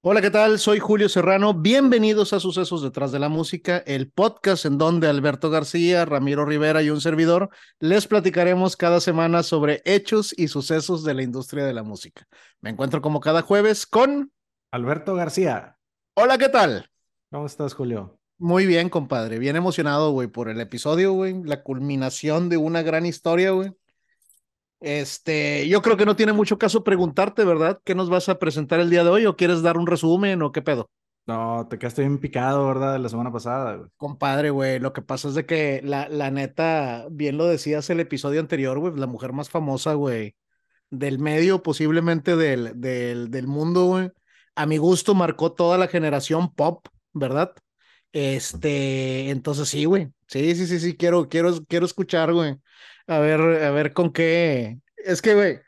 Hola, ¿qué tal? Soy Julio Serrano. Bienvenidos a Sucesos detrás de la música, el podcast en donde Alberto García, Ramiro Rivera y un servidor les platicaremos cada semana sobre hechos y sucesos de la industria de la música. Me encuentro como cada jueves con Alberto García. Hola, ¿qué tal? ¿Cómo estás, Julio? Muy bien, compadre. Bien emocionado, güey, por el episodio, güey. La culminación de una gran historia, güey. Este, yo creo que no tiene mucho caso preguntarte, ¿verdad? ¿Qué nos vas a presentar el día de hoy? ¿O quieres dar un resumen o qué pedo? No, te quedaste bien picado, ¿verdad? De la semana pasada, güey. Compadre, güey, lo que pasa es de que la, la neta, bien lo decías el episodio anterior, güey, la mujer más famosa, güey, del medio, posiblemente del, del, del mundo, güey. A mi gusto marcó toda la generación pop, ¿verdad? Este, entonces sí, güey. Sí, sí, sí, sí, quiero, quiero, quiero escuchar, güey. A ver, a ver con qué. Es que, güey,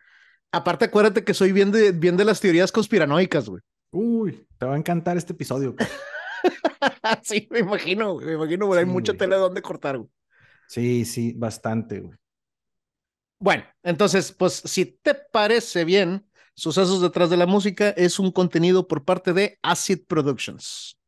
aparte acuérdate que soy bien de, bien de las teorías conspiranoicas, güey. Uy, te va a encantar este episodio. sí, me imagino, me imagino, güey, hay Sí, mucha güey. tela de donde cortar, güey. Sí, sí, bastante, güey. Bueno, entonces, pues si te parece bien, Sucesos detrás de la música es un contenido por parte de Acid Productions.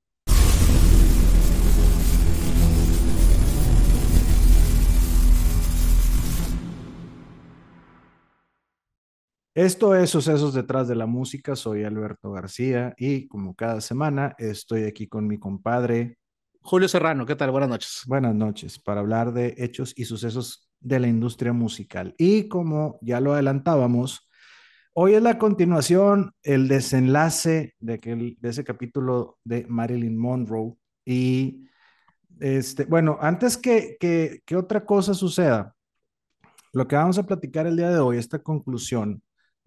Esto es Sucesos detrás de la música. Soy Alberto García y como cada semana estoy aquí con mi compadre. Julio Serrano, ¿qué tal? Buenas noches. Buenas noches, para hablar de hechos y sucesos de la industria musical. Y como ya lo adelantábamos, hoy es la continuación, el desenlace de, aquel, de ese capítulo de Marilyn Monroe. Y este, bueno, antes que, que, que otra cosa suceda, lo que vamos a platicar el día de hoy, esta conclusión,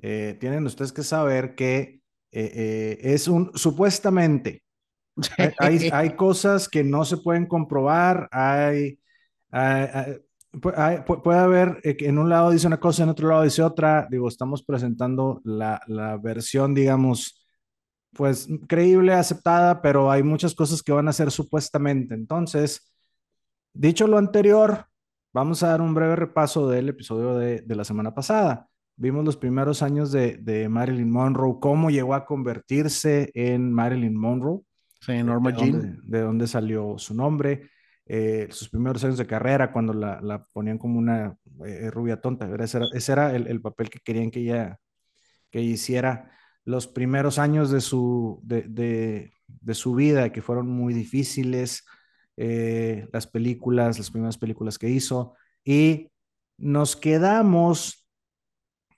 eh, tienen ustedes que saber que eh, eh, es un supuestamente, hay, hay, hay, cosas que no se pueden comprobar, hay, puede haber que en un lado dice una cosa, en otro lado dice otra, digo, estamos presentando la, la versión, digamos, pues creíble, aceptada, pero hay muchas cosas que van a ser supuestamente. Entonces, dicho lo anterior, vamos a dar un breve repaso del episodio de, de la semana pasada. Vimos los primeros años de, de, Marilyn Monroe, cómo llegó a convertirse en Marilyn Monroe. Sí, Norma de, Jean. Dónde, de dónde salió su nombre, eh, sus primeros años de carrera, cuando la, la ponían como una eh, rubia tonta. Ese era, ese era el, el, papel que querían que ella, que ella hiciera. Los primeros años de su, de, de, de su vida, que fueron muy difíciles, eh, las películas, las primeras películas que hizo, y nos quedamos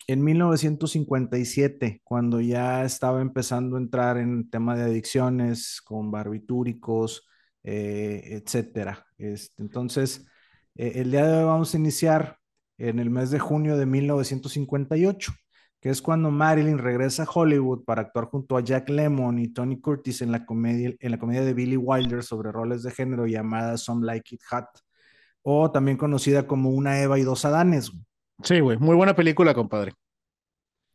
en 1957, cuando ya estaba empezando a entrar en tema de adicciones con barbitúricos, eh, etcétera. Este, entonces, eh, el día de hoy vamos a iniciar en el mes de junio de 1958, que es cuando Marilyn regresa a Hollywood para actuar junto a Jack Lemmon y Tony Curtis en la comedia, en la comedia de Billy Wilder sobre roles de género llamada Some Like It Hot, o también conocida como Una Eva y dos Adanes. Sí, güey, muy buena película, compadre.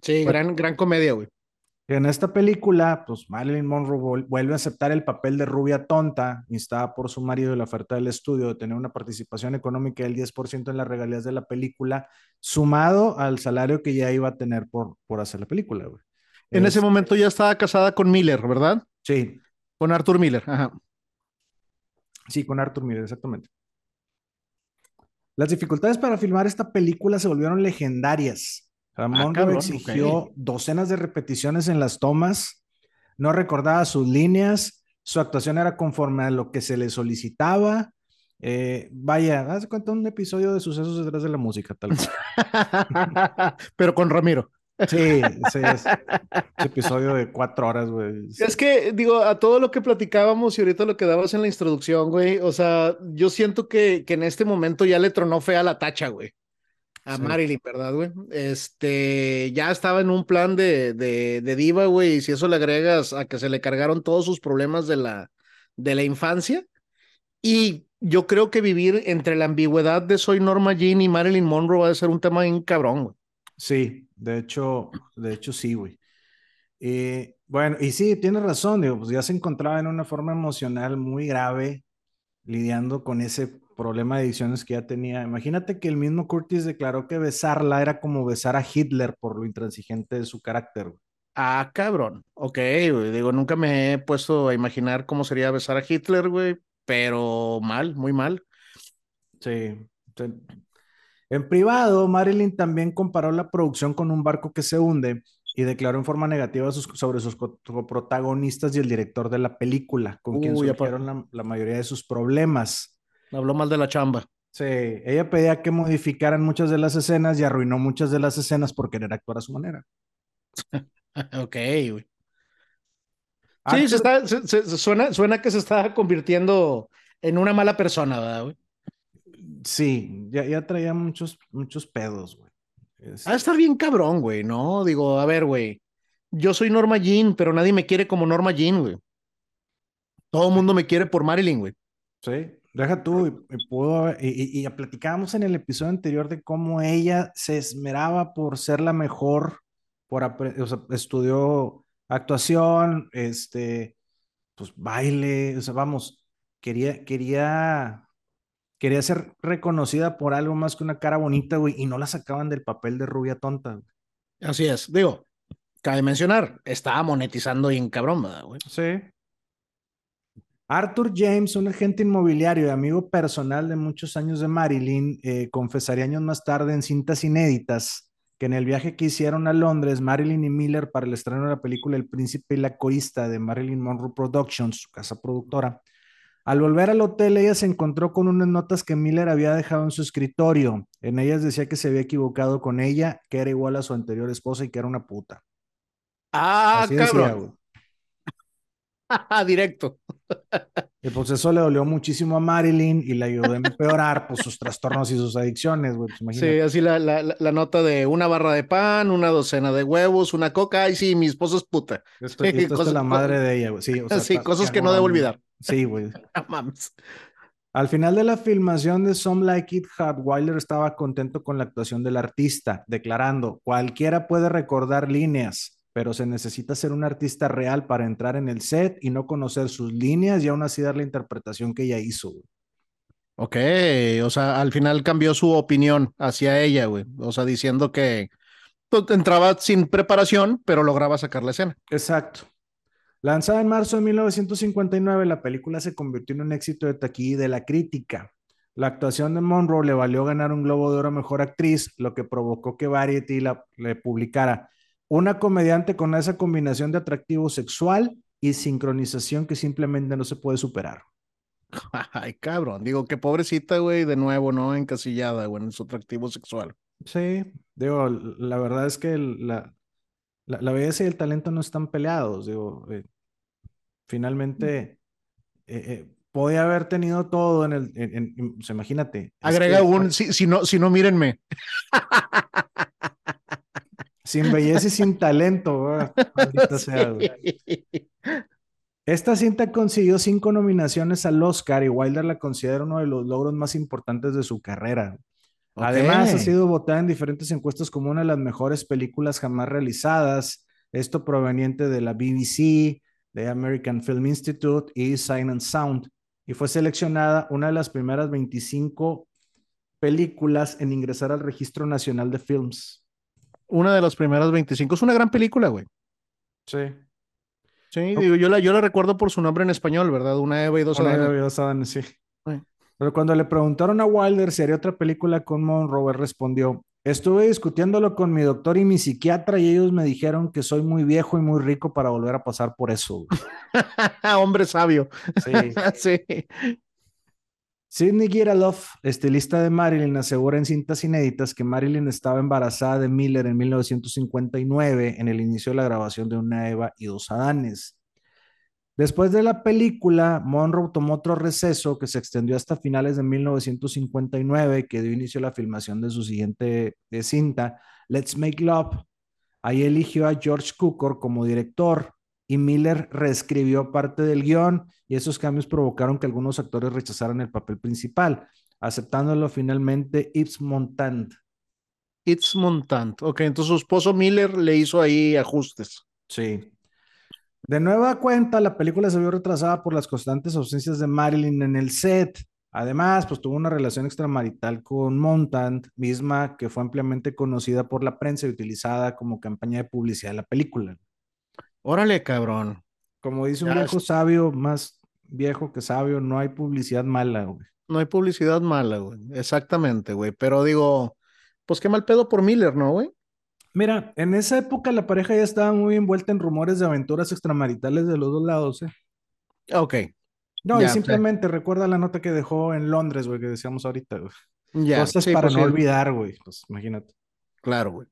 Sí, bueno, gran, gran comedia, güey. En esta película, pues Marilyn Monroe vuelve a aceptar el papel de rubia tonta, instada por su marido y la oferta del estudio de tener una participación económica del 10% en las regalías de la película, sumado al salario que ya iba a tener por, por hacer la película. Güey. En es, ese momento ya estaba casada con Miller, ¿verdad? Sí. Con Arthur Miller, ajá. Sí, con Arthur Miller, exactamente. Las dificultades para filmar esta película se volvieron legendarias. Ah, Monroe exigió okay. docenas de repeticiones en las tomas, no recordaba sus líneas, su actuación era conforme a lo que se le solicitaba. Eh, vaya, haz cuenta un episodio de sucesos detrás de la música, tal vez. Pero con Ramiro. Sí, sí, es, ese episodio de cuatro horas, güey. Es que, digo, a todo lo que platicábamos y ahorita lo que dabas en la introducción, güey, o sea, yo siento que, que en este momento ya le tronó fea la tacha, güey a sí. Marilyn, ¿verdad, güey? Este, ya estaba en un plan de, de, de diva, güey, y si eso le agregas a que se le cargaron todos sus problemas de la, de la infancia, y yo creo que vivir entre la ambigüedad de soy Norma Jean y Marilyn Monroe va a ser un tema bien cabrón, güey. Sí, de hecho, de hecho sí, güey. Eh, bueno, y sí, tienes razón, digo, pues ya se encontraba en una forma emocional muy grave, lidiando con ese problema de adicciones que ya tenía. Imagínate que el mismo Curtis declaró que besarla era como besar a Hitler por lo intransigente de su carácter. Ah, cabrón. Ok, güey. Digo, nunca me he puesto a imaginar cómo sería besar a Hitler, güey, pero mal, muy mal. Sí. En privado, Marilyn también comparó la producción con un barco que se hunde y declaró en forma negativa sobre sus protagonistas y el director de la película, con quien surgieron la, la, mayoría de sus problemas. Habló mal de la chamba. Sí, ella pedía que modificaran muchas de las escenas y arruinó muchas de las escenas por querer actuar a su manera. ok, güey. Sí, se está, suena, suena que se está convirtiendo en una mala persona, ¿verdad, güey? Sí, ya, ya traía muchos, muchos pedos, güey. Ah, estar bien cabrón, güey, ¿no? Digo, a ver, güey. Yo soy Norma Jean, pero nadie me quiere como Norma Jean, güey. Todo el mundo me quiere por Marilyn, güey. Sí, deja tú, y, puedo, y, y, platicábamos en el episodio anterior de cómo ella se esmeraba por ser la mejor, por o sea, estudió actuación, este, pues baile, o sea, vamos, quería, quería quería ser reconocida por algo más que una cara bonita, güey, y no la sacaban del papel de rubia tonta. Así es, digo, cabe mencionar, estaba monetizando bien cabrón, güey. Sí. Arthur James, un agente inmobiliario y amigo personal de muchos años de Marilyn, eh, confesaría años más tarde en cintas inéditas que en el viaje que hicieron a Londres, Marilyn y Miller para el estreno de la película El Príncipe y la Corista de Marilyn Monroe Productions, su casa productora, al volver al hotel, ella se encontró con unas notas que Miller había dejado en su escritorio. En ellas decía que se había equivocado con ella, que era igual a su anterior esposa y que era una puta. Ah, cabrón. Directo. Y pues eso le dolió muchísimo a Marilyn y le ayudó a empeorar pues, sus trastornos y sus adicciones, güey. Pues, sí, así la, la, nota de una barra de pan, una docena de huevos, una coca. Ay, sí, mi esposo es puta. Esto, es la madre de ella, güey. Sí, sí cosas que no debo olvidar. Sí, güey. Al final de la filmación de Some Like It Hot, Wilder estaba contento con la actuación del artista, declarando, cualquiera puede recordar líneas, pero se necesita ser un artista real para entrar en el set y no conocer sus líneas y aún así dar la interpretación que ella hizo. Ok, o sea, al final cambió su opinión hacia ella, güey. O sea, diciendo que entraba sin preparación, pero lograba sacar la escena. Exacto. Lanzada en marzo de 1959, la película se convirtió en un éxito de taquilla y de la crítica. La actuación de Monroe le valió ganar un Globo de Oro a Mejor Actriz, lo que provocó que Variety la, le publicara una comediante con esa combinación de atractivo sexual y sincronización que simplemente no se puede superar. Ay, cabrón, digo, qué pobrecita, güey, de nuevo, ¿no? Encasillada, güey, en su atractivo sexual. Sí, digo, la verdad es que la, la, belleza y el talento no están peleados, digo, eh, finalmente eh, eh, podía haber tenido todo en el, en, imagínate. Agrega un, si, si, no, si no, mírenme. Sin belleza y sin talento, Esta cinta consiguió cinco nominaciones al Oscar y Wilder la considera uno de los logros más importantes de su carrera. Además, ha sido votada en diferentes encuestas como una de las mejores películas jamás realizadas. Esto proveniente de la BBC, de American Film Institute y Sign and Sound. Y fue seleccionada una de las primeras 25 películas en ingresar al Registro Nacional de Films. Una de las primeras 25. Es una gran película, güey. Sí. Sí, digo, yo la, yo la recuerdo por su nombre en español, ¿verdad? Una Eva y dos Una Eva y dos Adanes, sí. Pero cuando le preguntaron a Wilder si haría otra película con Monroe, respondió, estuve discutiéndolo con mi doctor y mi psiquiatra y ellos me dijeron que soy muy viejo y muy rico para volver a pasar por eso. Hombre sabio. Sí. sí. Sidney Giraloff, estilista de Marilyn, asegura en cintas inéditas que Marilyn estaba embarazada de Miller en 1959 en el inicio de la grabación de Una Eva y dos Adanes. Después de la película, Monroe tomó otro receso que se extendió hasta finales de 1959, que dio inicio a la filmación de su siguiente eh, cinta, Let's Make Love. Ahí eligió a George Cukor como director y Miller reescribió parte del guion y esos cambios provocaron que algunos actores rechazaran el papel principal, aceptándolo finalmente Yves Montand. Yves Montand, ok, entonces su esposo Miller le hizo ahí ajustes. Sí, de nueva cuenta, la película se vio retrasada por las constantes ausencias de Marilyn en el set. Además, pues tuvo una relación extramarital con Montant, misma que fue ampliamente conocida por la prensa y utilizada como campaña de publicidad de la película. Órale, cabrón. Como dice un Ya viejo es- sabio, más viejo que sabio, no hay publicidad mala, güey. no hay publicidad mala, güey. Exactamente, güey. Pero digo, pues qué mal pedo por Miller, ¿no, güey? Mira, en esa época la pareja ya estaba muy envuelta en rumores de aventuras extramaritales de los dos lados, ¿eh? Ok, No, y sí. simplemente recuerda la nota que dejó en Londres, güey, que decíamos ahorita, güey. Ya, Cosas sí, para pues no sí, olvidar, güey. Pues imagínate. Claro, güey.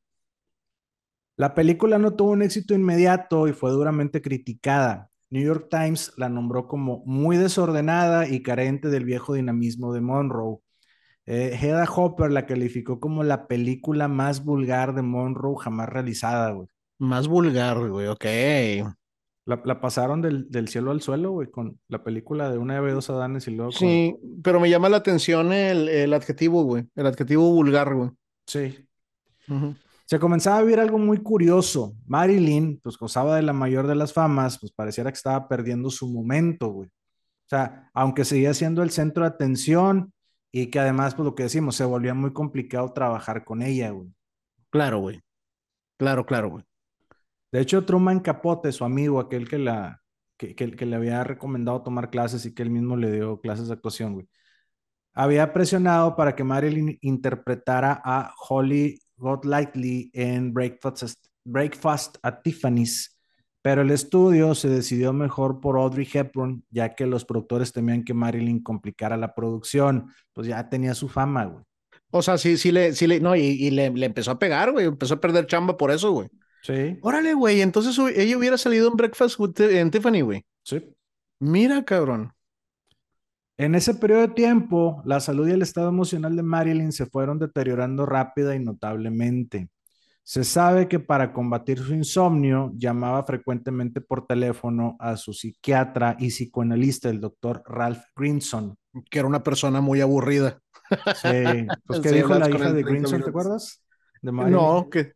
La película no tuvo un éxito inmediato y fue duramente criticada. New York Times la nombró como muy desordenada y carente del viejo dinamismo de Monroe. Eh, Hedda Hopper la calificó como la película más vulgar de Monroe jamás realizada, güey. Más vulgar, güey, ok. La, la pasaron del, del cielo al suelo, güey, con la película de Una llave, dos Adanes y luego con... Sí, pero me llama la atención el, el adjetivo, güey. El adjetivo vulgar, güey. Sí. Ujú. Se comenzaba a vivir algo muy curioso. Marilyn, pues gozaba de la mayor de las famas, pues pareciera que estaba perdiendo su momento, güey. O sea, aunque seguía siendo el centro de atención y que además, pues lo que decimos, se volvía muy complicado trabajar con ella, güey. Claro, güey. Claro, claro, güey. De hecho, Truman Capote, su amigo, aquel que, la, que, que- que le había recomendado tomar clases y que él mismo le dio clases de actuación, güey, había presionado para que Marilyn interpretara a Holly Gottlieb en Breakfast, Breakfast at Tiffany's, pero el estudio se decidió mejor por Audrey Hepburn, ya que los productores temían que Marilyn complicara la producción, pues ya tenía su fama, güey. O sea, sí, sí le, sí le, no, y, y le, le empezó a pegar, güey. Empezó a perder chamba por eso, güey. Sí, Órale, güey. Entonces ella hubiera salido en Breakfast with en Tiffany, güey. sí. Mira, cabrón. En ese periodo de tiempo, la salud y el estado emocional de Marilyn se fueron deteriorando rápida y notablemente. Se sabe que para combatir su insomnio llamaba frecuentemente por teléfono a su psiquiatra y psicoanalista, el doctor Ralph Grinson. Que era una persona muy aburrida. Sí, pues ¿qué Sí, dijo la hija de 30 Grinson, ¿te acuerdas? De. No, que.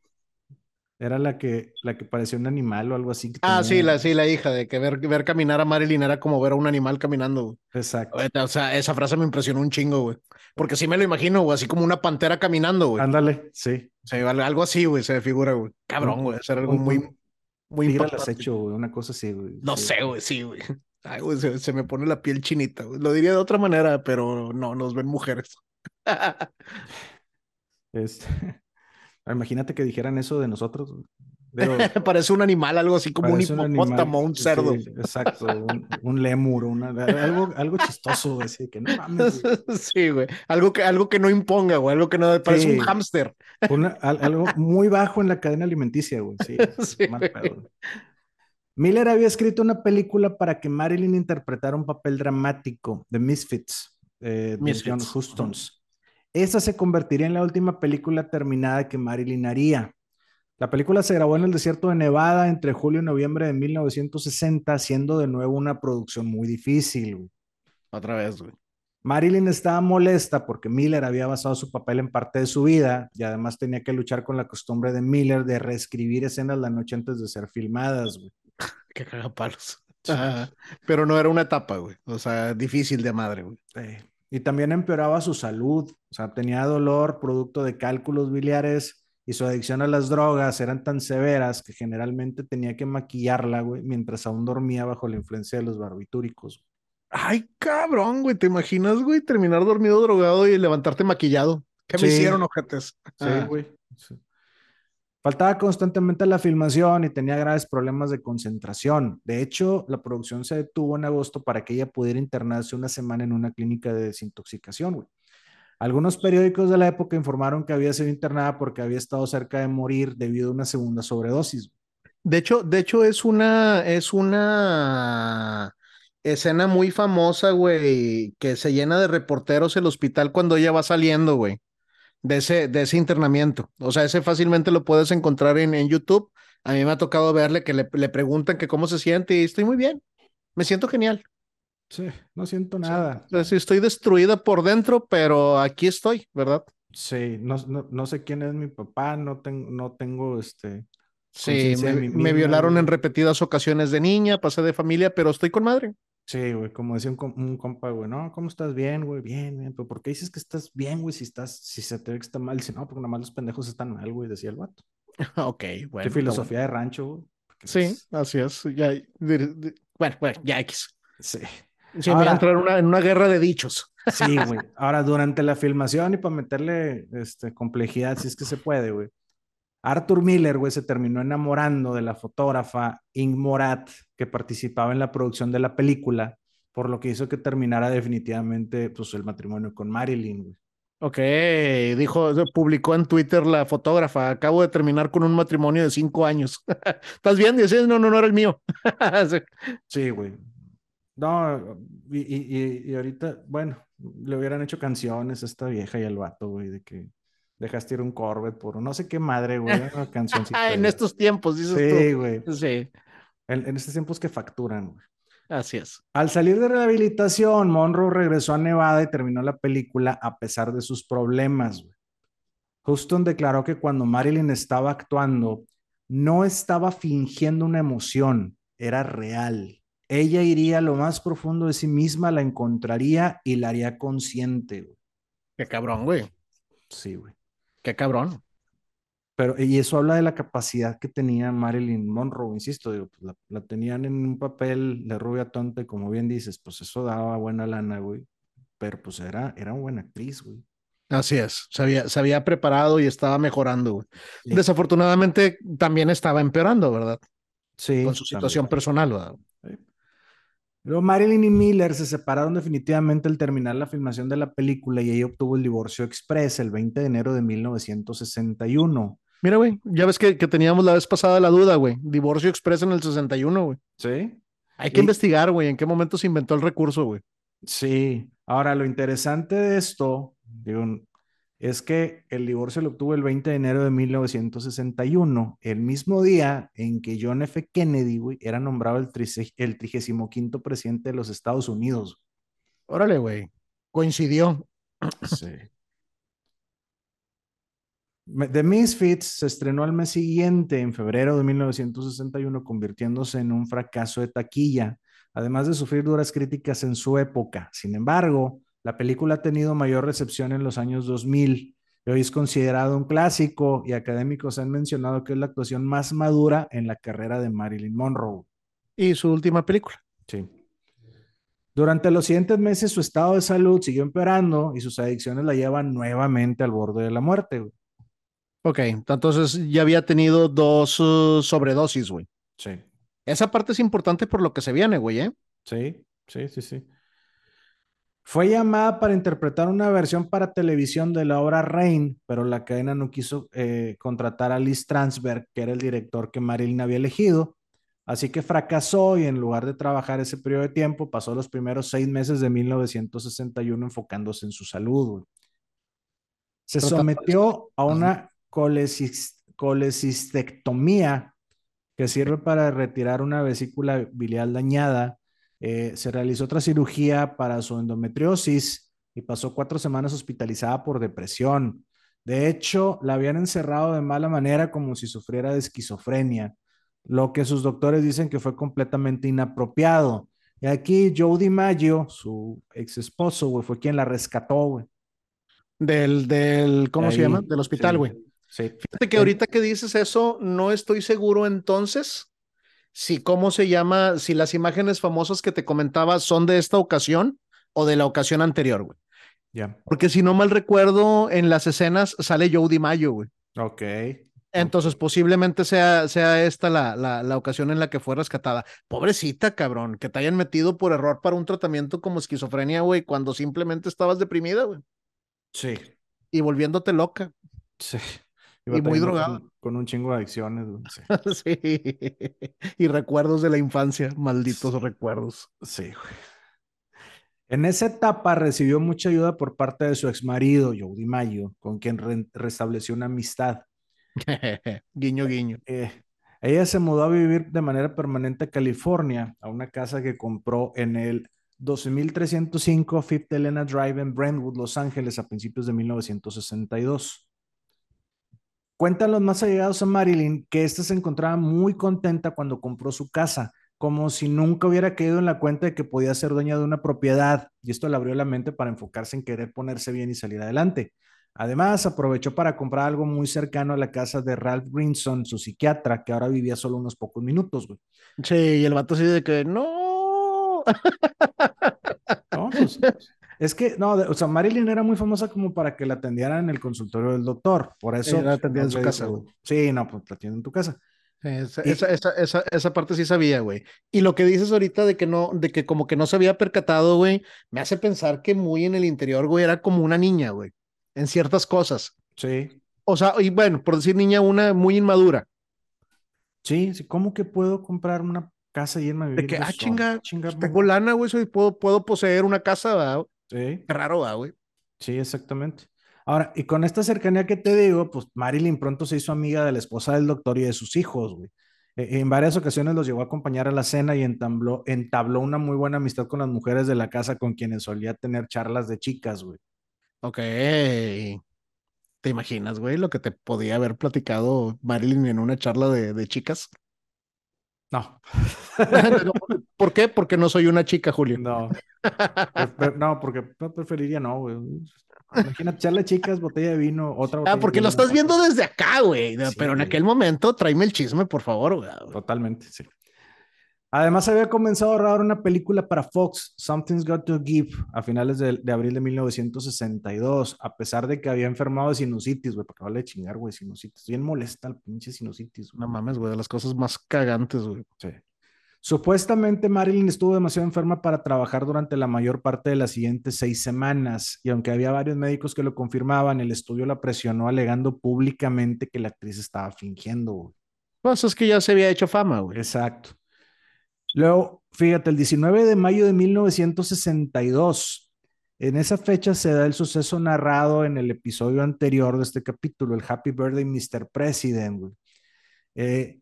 Era la que, la que parecía un animal o algo así. que Ah, tenía- sí, la, sí, la hija, de que ver, ver caminar a Marilyn era como ver a un animal caminando, güey. Exacto. O sea, esa frase me impresionó un chingo, güey. Porque sí me lo imagino, güey, así como una pantera caminando, güey. Ándale, sí. O sea, al- algo así, güey, se figura, güey. Cabrón, güey, era algo muy, muy impactante. acecho, güey, una cosa así, güey. No sí. sé, güey, sí, güey. Ay, güey, se, se me pone la piel chinita, güey. Lo diría de otra manera, pero no, nos ven mujeres. Este, imagínate que dijeran eso de nosotros. Digo, Parece un animal, algo así como un hipopótamo, un sí, cerdo. exacto, un, un lémur, una- algo, algo chistoso, güey, así que no mames, güey. Sí, güey. Algo que, algo que no imponga, güey. Algo que no parece Sí. un hámster. Una- algo muy bajo en la cadena alimenticia, güey. Sí, Sí, mal güey. pedo, güey. Miller había escrito una película para que Marilyn interpretara un papel dramático de Misfits, eh, de Misfits. John Huston's. Esa se convertiría en la última película terminada que Marilyn haría. La película se grabó en el desierto de Nevada entre julio y noviembre de 1960, siendo de nuevo una producción muy difícil. güey. Otra vez, güey. Marilyn estaba molesta porque Miller había basado su papel en parte de su vida y además tenía que luchar con la costumbre de Miller de reescribir escenas la noche antes de ser filmadas. güey. Que cagapalos. Ajá. Pero no era una etapa, güey. O sea, difícil de madre, güey. Eh, y también empeoraba su salud, o sea, tenía dolor producto de cálculos biliares y su adicción a las drogas eran tan severas que generalmente tenía que maquillarla, güey, mientras aún dormía bajo la influencia de los barbitúricos. Ay, cabrón, güey. ¿Te imaginas, güey? Terminar dormido, drogado y levantarte maquillado. ¿Qué me hicieron, ojetes? Sí, Ah, güey. sí. Faltaba constantemente la filmación y tenía graves problemas de concentración. De hecho, la producción se detuvo en agosto para que ella pudiera internarse una semana en una clínica de desintoxicación. güey. Algunos periódicos de la época informaron que había sido internada porque había estado cerca de morir debido a una segunda sobredosis. De hecho, de hecho, es una, es una escena muy famosa, güey, que se llena de reporteros el hospital cuando ella va saliendo, güey, de ese, de ese internamiento. O sea, ese fácilmente lo puedes encontrar en, en YouTube. A mí me ha tocado verle que le, le preguntan que cómo se siente y estoy muy bien. Me siento genial. Sí, no siento nada. Sí, estoy destruida por dentro, pero aquí estoy, ¿verdad? Sí, no, no, no sé quién es mi papá, no tengo, no tengo este. Sí, me, me violaron en repetidas ocasiones de niña, pasé de familia, pero estoy con madre. Sí, güey, como decía un, un compa, güey, no, ¿cómo estás? Bien, güey, bien, bien, pero ¿por qué dices que estás bien, güey, si estás, si se te ve que está mal? Dice, no, porque nada más los pendejos están mal, güey, decía el vato. Ok, bueno. Qué filosofía de rancho, güey. Sí, así es. Ya, bueno, bueno, ya X. Sí. Sí, Ahora, voy a entrar en una guerra de dichos. Sí, güey. Ahora, durante la filmación y para meterle este, complejidad, si es que se puede, güey. Arthur Miller, güey, se terminó enamorando de la fotógrafa Ing Morat, que participaba en la producción de la película, por lo que hizo que terminara definitivamente pues, el matrimonio con Marilyn, güey. Ok, dijo, publicó en Twitter la fotógrafa, acabo de terminar con un matrimonio de cinco años. ¿Estás bien? Dice, no, no, no era el mío. sí, güey. No, y, y, y, ahorita, bueno, le hubieran hecho canciones a esta vieja y al vato, güey, de que dejaste ir un Corvette por no sé qué madre, güey, una cancioncita. en estos tiempos, dices sí, güey. Sí, En, en, estos tiempos que facturan, güey. Así es. Al salir de rehabilitación, Monroe regresó a Nevada y terminó la película a pesar de sus problemas, güey. Houston declaró que cuando Marilyn estaba actuando, no estaba fingiendo una emoción, era real. Ella iría a lo más profundo de sí misma, la encontraría y la haría consciente. Güey. Qué cabrón, güey. Sí, güey. Qué cabrón. Pero, y eso habla de la capacidad que tenía Marilyn Monroe, insisto, digo, pues, la, tenían en un papel de rubia tonta y como bien dices, pues eso daba buena lana, güey. Pero pues era, era una buena actriz, güey. Así es, se había, se había preparado y estaba mejorando, güey. Desafortunadamente también estaba empeorando, ¿verdad? Sí. Con su situación personal, ¿verdad? Luego Marilyn y Miller se separaron definitivamente al terminar la filmación de la película y ella obtuvo el divorcio express el 20 de enero de 1961. Mira, güey, ya ves que, que, teníamos la vez pasada la duda, güey. Divorcio express en el 61, güey. Sí. Hay que investigar, güey, en qué momento se inventó el recurso, güey. Sí. Ahora, lo interesante de esto, digo, es que el divorcio lo obtuvo el 20 de enero de 1961, el mismo día en que John F. Kennedy güey, era nombrado el, el 35 presidente de los Estados Unidos. Órale, güey. Coincidió. Sí. The Misfits se estrenó al mes siguiente, en febrero de 1961, convirtiéndose en un fracaso de taquilla, además de sufrir duras críticas en su época. Sin embargo, la película ha tenido mayor recepción en los años 2000 y hoy es considerado un clásico y académicos han mencionado que es la actuación más madura en la carrera de Marilyn Monroe. Y su última película. Sí. Durante los siguientes meses su estado de salud siguió empeorando y sus adicciones la llevan nuevamente al borde de la muerte. Ok, entonces ya había tenido dos uh, sobredosis, güey. Sí. Esa parte es importante por lo que se viene, güey, ¿eh? Sí, sí, sí, sí. Fue llamada para interpretar una versión para televisión de la obra Rain, pero la cadena no quiso eh, contratar a Liz Transberg, que era el director que Marilyn había elegido. Así que fracasó y en lugar de trabajar ese periodo de tiempo, pasó los primeros seis meses de 1961 enfocándose en su salud. Se sometió a una colecistectomía que sirve para retirar una vesícula biliar dañada eh, se realizó otra cirugía para su endometriosis y pasó cuatro semanas hospitalizada por depresión. De hecho, la habían encerrado de mala manera como si sufriera de esquizofrenia, lo que sus doctores dicen que fue completamente inapropiado. Y aquí Joe DiMaggio, su ex esposo, fue quien la rescató, güey. Del, del, ¿cómo se llama? Del hospital, güey. Sí, Fíjate que ahorita que dices eso, no estoy seguro entonces si cómo se llama, si las imágenes famosas que te comentaba son de esta ocasión o de la ocasión anterior, güey. Ya. Porque si no mal recuerdo, en las escenas sale Joe Mayo, güey. Ok. Entonces, posiblemente sea, sea esta la, la, la, ocasión en la que fue rescatada. Pobrecita, cabrón, que te hayan metido por error para un tratamiento como esquizofrenia, güey, cuando simplemente estabas deprimida, güey. Sí. Y volviéndote loca. Sí y muy drogado. Con, un chingo de adicciones. Sí. Y recuerdos de la infancia, malditos recuerdos. Sí, En esa etapa recibió mucha ayuda por parte de su ex marido, Jody Mayo, con quien restableció una amistad. guiño, guiño. Eh, ella se mudó a vivir de manera permanente a California, a una casa que compró en el 12305 Fifth Helena Drive en Brentwood, Los Ángeles, a principios de 1962. Cuentan los más allegados a Marilyn que ésta se encontraba muy contenta cuando compró su casa, como si nunca hubiera caído en la cuenta de que podía ser dueña de una propiedad, y esto le abrió la mente para enfocarse en querer ponerse bien y salir adelante. Además, aprovechó para comprar algo muy cercano a la casa de Ralph Grinson, su psiquiatra, que ahora vivía solo unos pocos minutos, güey. Sí, y el vato así de que, no. No, pues, es que, no, de- o sea, Marilyn era muy famosa como para que la atendieran en el consultorio del doctor. Por eso. Sí, la atendía en no su casa, güey. Sí, no, pues la atienden en tu casa. Esa, Y- esa, esa, esa, esa parte sí sabía, güey. Y lo que dices ahorita de que no, de que como que no se había percatado, güey, me hace pensar que muy en el interior, güey, era como una niña, güey, en ciertas cosas. Sí, O sea, y bueno, por decir niña, una muy inmadura. sí, sí. ¿Cómo que puedo comprar una casa y irme a De vivir que, yo ah, chinga, Chinga, pues tengo lana, güey, soy, puedo, puedo poseer una casa, ¿verdad? Sí, Qué raro, ¿verdad, güey? sí, exactamente. Ahora, y con esta cercanía que te digo, pues Marilyn pronto se hizo amiga de la esposa del doctor y de sus hijos, güey. E- En varias ocasiones los llevó a acompañar a la cena y entabló, entabló una muy buena amistad con las mujeres de la casa con quienes solía tener charlas de chicas, güey. Ok. ¿Te imaginas, güey, lo que te podía haber platicado Marilyn en una charla de, de chicas? No, ¿Por qué? Porque no soy una chica, Julio. no, no, porque preferiría no, güey. Imagínate, charla chicas, botella de vino, otra Ah, botella porque de lo estás viendo desde acá, güey. Sí, Pero en aquel momento, tráeme el chisme, por favor, güey. Totalmente, sí. Además, había comenzado a rodar una película para Fox, Something's Got to Give, a finales de, de abril de 1962, a pesar de que había enfermado de sinusitis, güey, porque vale chingar, güey, sinusitis. Bien molesta el pinche sinusitis, güey. No mames, güey, de las cosas más cagantes, güey. Sí. Supuestamente Marilyn estuvo demasiado enferma para trabajar durante la mayor parte de las siguientes seis semanas, y aunque había varios médicos que lo confirmaban, el estudio la presionó alegando públicamente que la actriz estaba fingiendo, güey. Pues es que ya se había hecho fama, güey. Exacto. Luego, fíjate, el 19 de mayo de 1962, en esa fecha se da el suceso narrado en el episodio anterior de este capítulo, el Happy Birthday Mr. President, güey. Eh,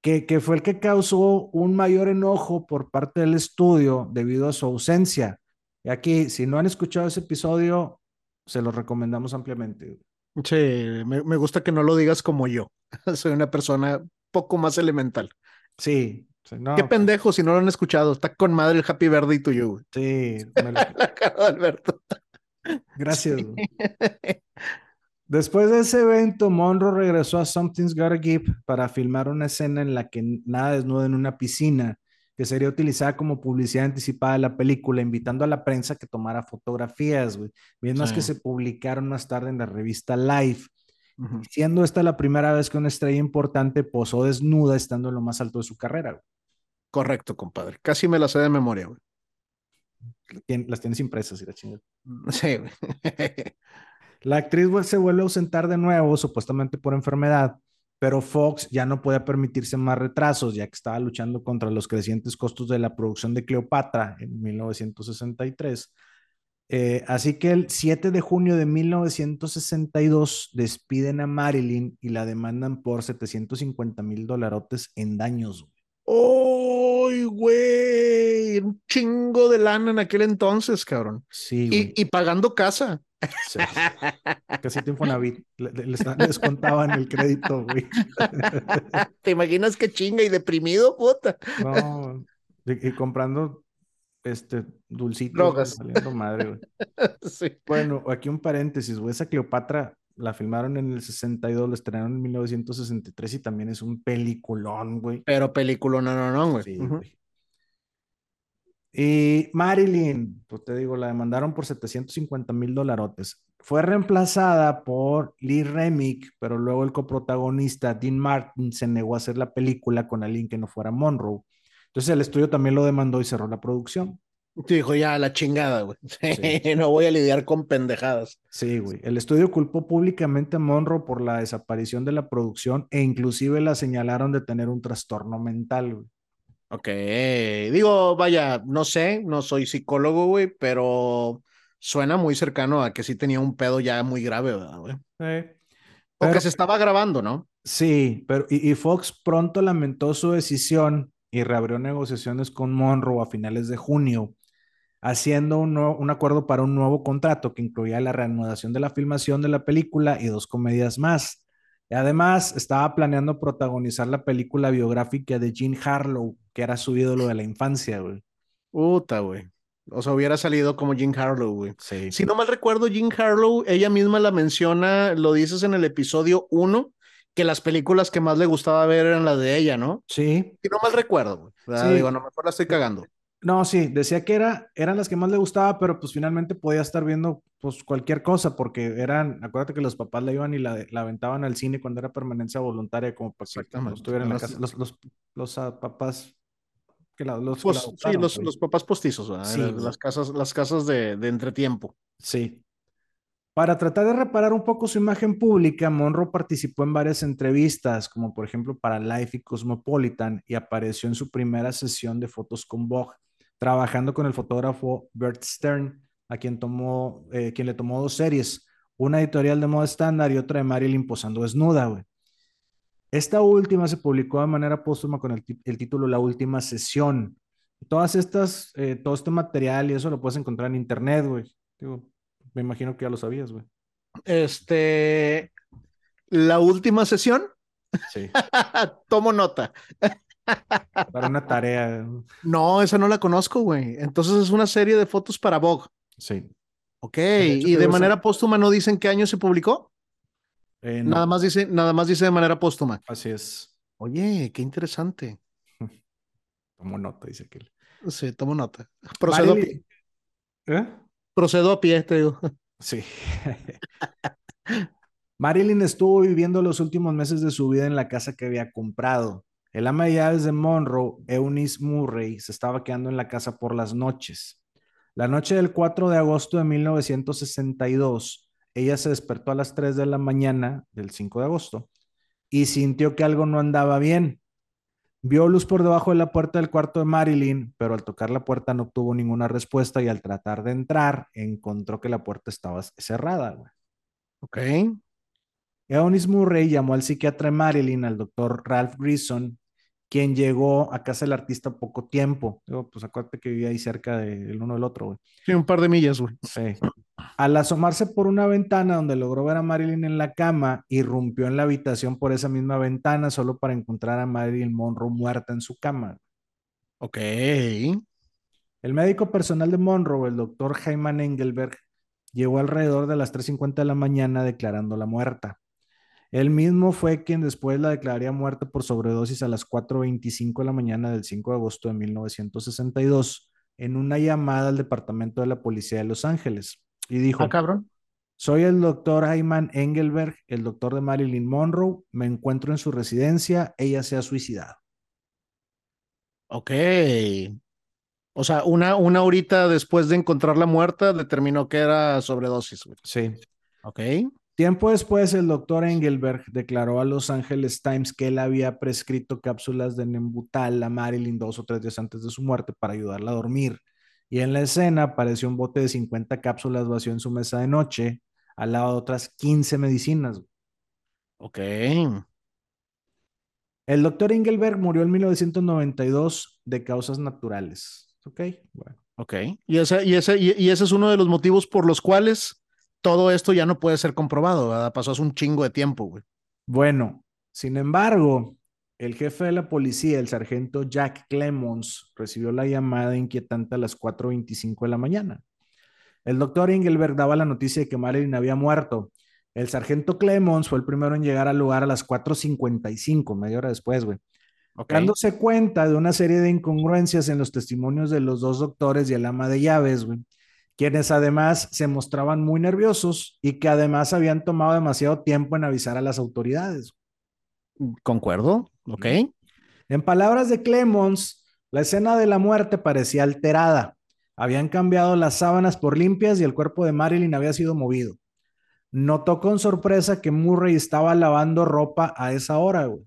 que, que fue el que causó un mayor enojo por parte del estudio debido a su ausencia. Y aquí, si no han escuchado ese episodio, se lo recomendamos ampliamente. Sí, me, me gusta que no lo digas como yo. Soy una persona poco más elemental. Sí, sí, no, Qué pendejo si no lo han escuchado. Está con madre el Happy Birthday tuyo, güey. sí, me lo- La cara de Alberto. gracias. Después de ese evento, Monroe regresó a Something's Gotta Give para filmar una escena en la que nada desnuda en una piscina, que sería utilizada como publicidad anticipada de la película, invitando a la prensa que tomara fotografías, güey. Mismas Sí. que se publicaron más tarde en la revista Life. Siendo esta la primera vez que una estrella importante posó desnuda estando en lo más alto de su carrera. güey. Correcto, compadre. Casi me la sé de memoria, güey. Las tienes impresas y la chingada. Sí, güey. La actriz se vuelve a ausentar de nuevo, supuestamente por enfermedad, pero Fox ya no podía permitirse más retrasos, ya que estaba luchando contra los crecientes costos de la producción de Cleopatra en 1963. Eh, así que el 7 de junio de 1962 despiden a Marilyn y la demandan por 750 mil dolarotes en daños. güey. ¡Uy, güey! Un chingo de lana en aquel entonces, cabrón. Sí, güey. Y, y pagando casa. Sí. Casi Infonavit. Le, le, les- les contaban el crédito, güey. ¿Te imaginas qué chinga y deprimido, puta? No, y, y comprando este dulcitos, Drogas. güey, valiendo madre, güey. Sí. Bueno, aquí un paréntesis, güey. Esa Cleopatra la filmaron en el 62, la estrenaron en 1963 y también es un peliculón, güey. Pero película, no, no, no, güey. Sí, güey. Y Marilyn, pues te digo, la demandaron por 750 mil dolarotes. Fue reemplazada por Lee Remick, pero luego el coprotagonista Dean Martin se negó a hacer la película con alguien que no fuera Monroe. Entonces el estudio también lo demandó y cerró la producción. Sí, Dijo ya la chingada, güey. Sí. No voy a lidiar con pendejadas. Sí, güey. El estudio culpó públicamente a Monroe por la desaparición de la producción e inclusive la señalaron de tener un trastorno mental, güey. Ok, digo, vaya, no sé, no soy psicólogo, güey, pero suena muy cercano a que sí tenía un pedo ya muy grave, ¿verdad, güey? O pero- que se estaba grabando, ¿no? Sí, pero y, y Fox pronto lamentó su decisión y reabrió negociaciones con Monroe a finales de junio, haciendo un, nuevo- un acuerdo para un nuevo contrato que incluía la reanudación de la filmación de la película y dos comedias más. Y además, estaba planeando protagonizar la película biográfica de Jean Harlow, que era su ídolo de la infancia, güey. Puta, güey. O sea, hubiera salido como Jean Harlow, güey. Sí. Si no mal recuerdo, Jean Harlow, ella misma la menciona, lo dices en el episodio 1, que las películas que más le gustaba ver eran las de ella, ¿no? Sí. Si no mal recuerdo, güey. Sí. Digo, a lo mejor la estoy cagando. No, sí, decía que era, eran las que más le gustaba, pero pues finalmente podía estar viendo pues cualquier cosa, porque eran, acuérdate que los papás la iban y la, la aventaban al cine cuando era permanencia voluntaria, como para que no Exactamente. estuviera en la casa. Los, los, los ah, papás que la, los que Pues, la sí, los, pues. los papás postizos, ¿verdad? Sí, las, las casas, las casas de, de entretiempo. Sí. Para tratar de reparar un poco su imagen pública, Monroe participó en varias entrevistas, como por ejemplo para Life y Cosmopolitan, y apareció en su primera sesión de fotos con Vogue, trabajando con el fotógrafo Bert Stern, a quien, tomó, eh, quien le tomó dos series, una editorial de moda estándar y otra de Marilyn posando desnuda, güey. Esta última se publicó de manera póstuma con el, título La Última Sesión. Todas estas, eh, todo este material y eso lo puedes encontrar en internet, güey. Digo, me imagino que ya lo sabías, güey. Este, la última sesión, Sí. tomo nota. Para una tarea. No, esa no la conozco, güey. Entonces es una serie de fotos para Vogue. Sí. Ok, De hecho, y de manera póstuma no dicen qué año se publicó. Eh, no, Nada más dice, nada más dice de manera póstuma. así es. Oye, qué interesante. Como nota, dice aquel. Sí, tomo nota. Procedo, a pie, ¿Eh? procedo a pie, te digo. Sí. Marilyn estuvo viviendo los últimos meses de su vida en la casa que había comprado. El ama de llaves de Monroe, Eunice Murray, se estaba quedando en la casa por las noches. La noche del 4 de agosto de 1962, ella se despertó a las 3 de la mañana del 5 de agosto y sintió que algo no andaba bien. Vio luz por debajo de la puerta del cuarto de Marilyn, pero al tocar la puerta no obtuvo ninguna respuesta y al tratar de entrar encontró que la puerta estaba cerrada. güey. Ok. Eunice Murray llamó al psiquiatra de Marilyn, al doctor Ralph Grison, quien llegó a casa del artista poco tiempo. Digo, pues acuérdate que vivía ahí cerca del uno del otro, güey. Sí, un par de millas, güey. Sí. Al asomarse por una ventana donde logró ver a Marilyn en la cama, irrumpió en la habitación por esa misma ventana solo para encontrar a Marilyn Monroe muerta en su cama. Ok. El médico personal de Monroe, el doctor Hyman Engelberg, llegó alrededor de las 3.50 de la mañana declarándola muerta. Él mismo fue quien después la declararía muerta por sobredosis a las 4.25 de la mañana del 5 de agosto de 1962 en una llamada al departamento de la policía de Los Ángeles. Y dijo, Ah, cabrón. soy el doctor Hyman Engelberg, el doctor de Marilyn Monroe, me encuentro en su residencia, ella se ha suicidado. Ok. O sea, una, una horita después de encontrarla muerta, determinó que era sobredosis, güey. Sí. Ok. Tiempo después, el doctor Engelberg declaró a Los Angeles Times que él había prescrito cápsulas de Nembutal a Marilyn dos o tres días antes de su muerte para ayudarla a dormir. Y en la escena apareció un bote de 50 cápsulas vacío en su mesa de noche, al lado de otras 15 medicinas. Ok. El doctor Engelberg murió en 1992 de causas naturales. Ok, bueno. Ok. Y ese, y, ese, y, y ese es uno de los motivos por los cuales todo esto ya no puede ser comprobado, ¿verdad? Pasó hace un chingo de tiempo, güey. Bueno, sin embargo, el jefe de la policía, el sargento Jack Clemons, recibió la llamada inquietante a las 4.25 de la mañana. El doctor Engelberg daba la noticia de que Marilyn había muerto. El sargento Clemons fue el primero en llegar al lugar a las 4.55, media hora después, güey. Dándose cuenta de una serie de incongruencias en los testimonios de los dos doctores y el ama de llaves, güey, quienes además se mostraban muy nerviosos y que además habían tomado demasiado tiempo en avisar a las autoridades. Concuerdo. Ok. En palabras de Clemons, la escena de la muerte parecía alterada. Habían cambiado las sábanas por limpias y el cuerpo de Marilyn había sido movido. Notó con sorpresa que Murray estaba lavando ropa a esa hora, güey.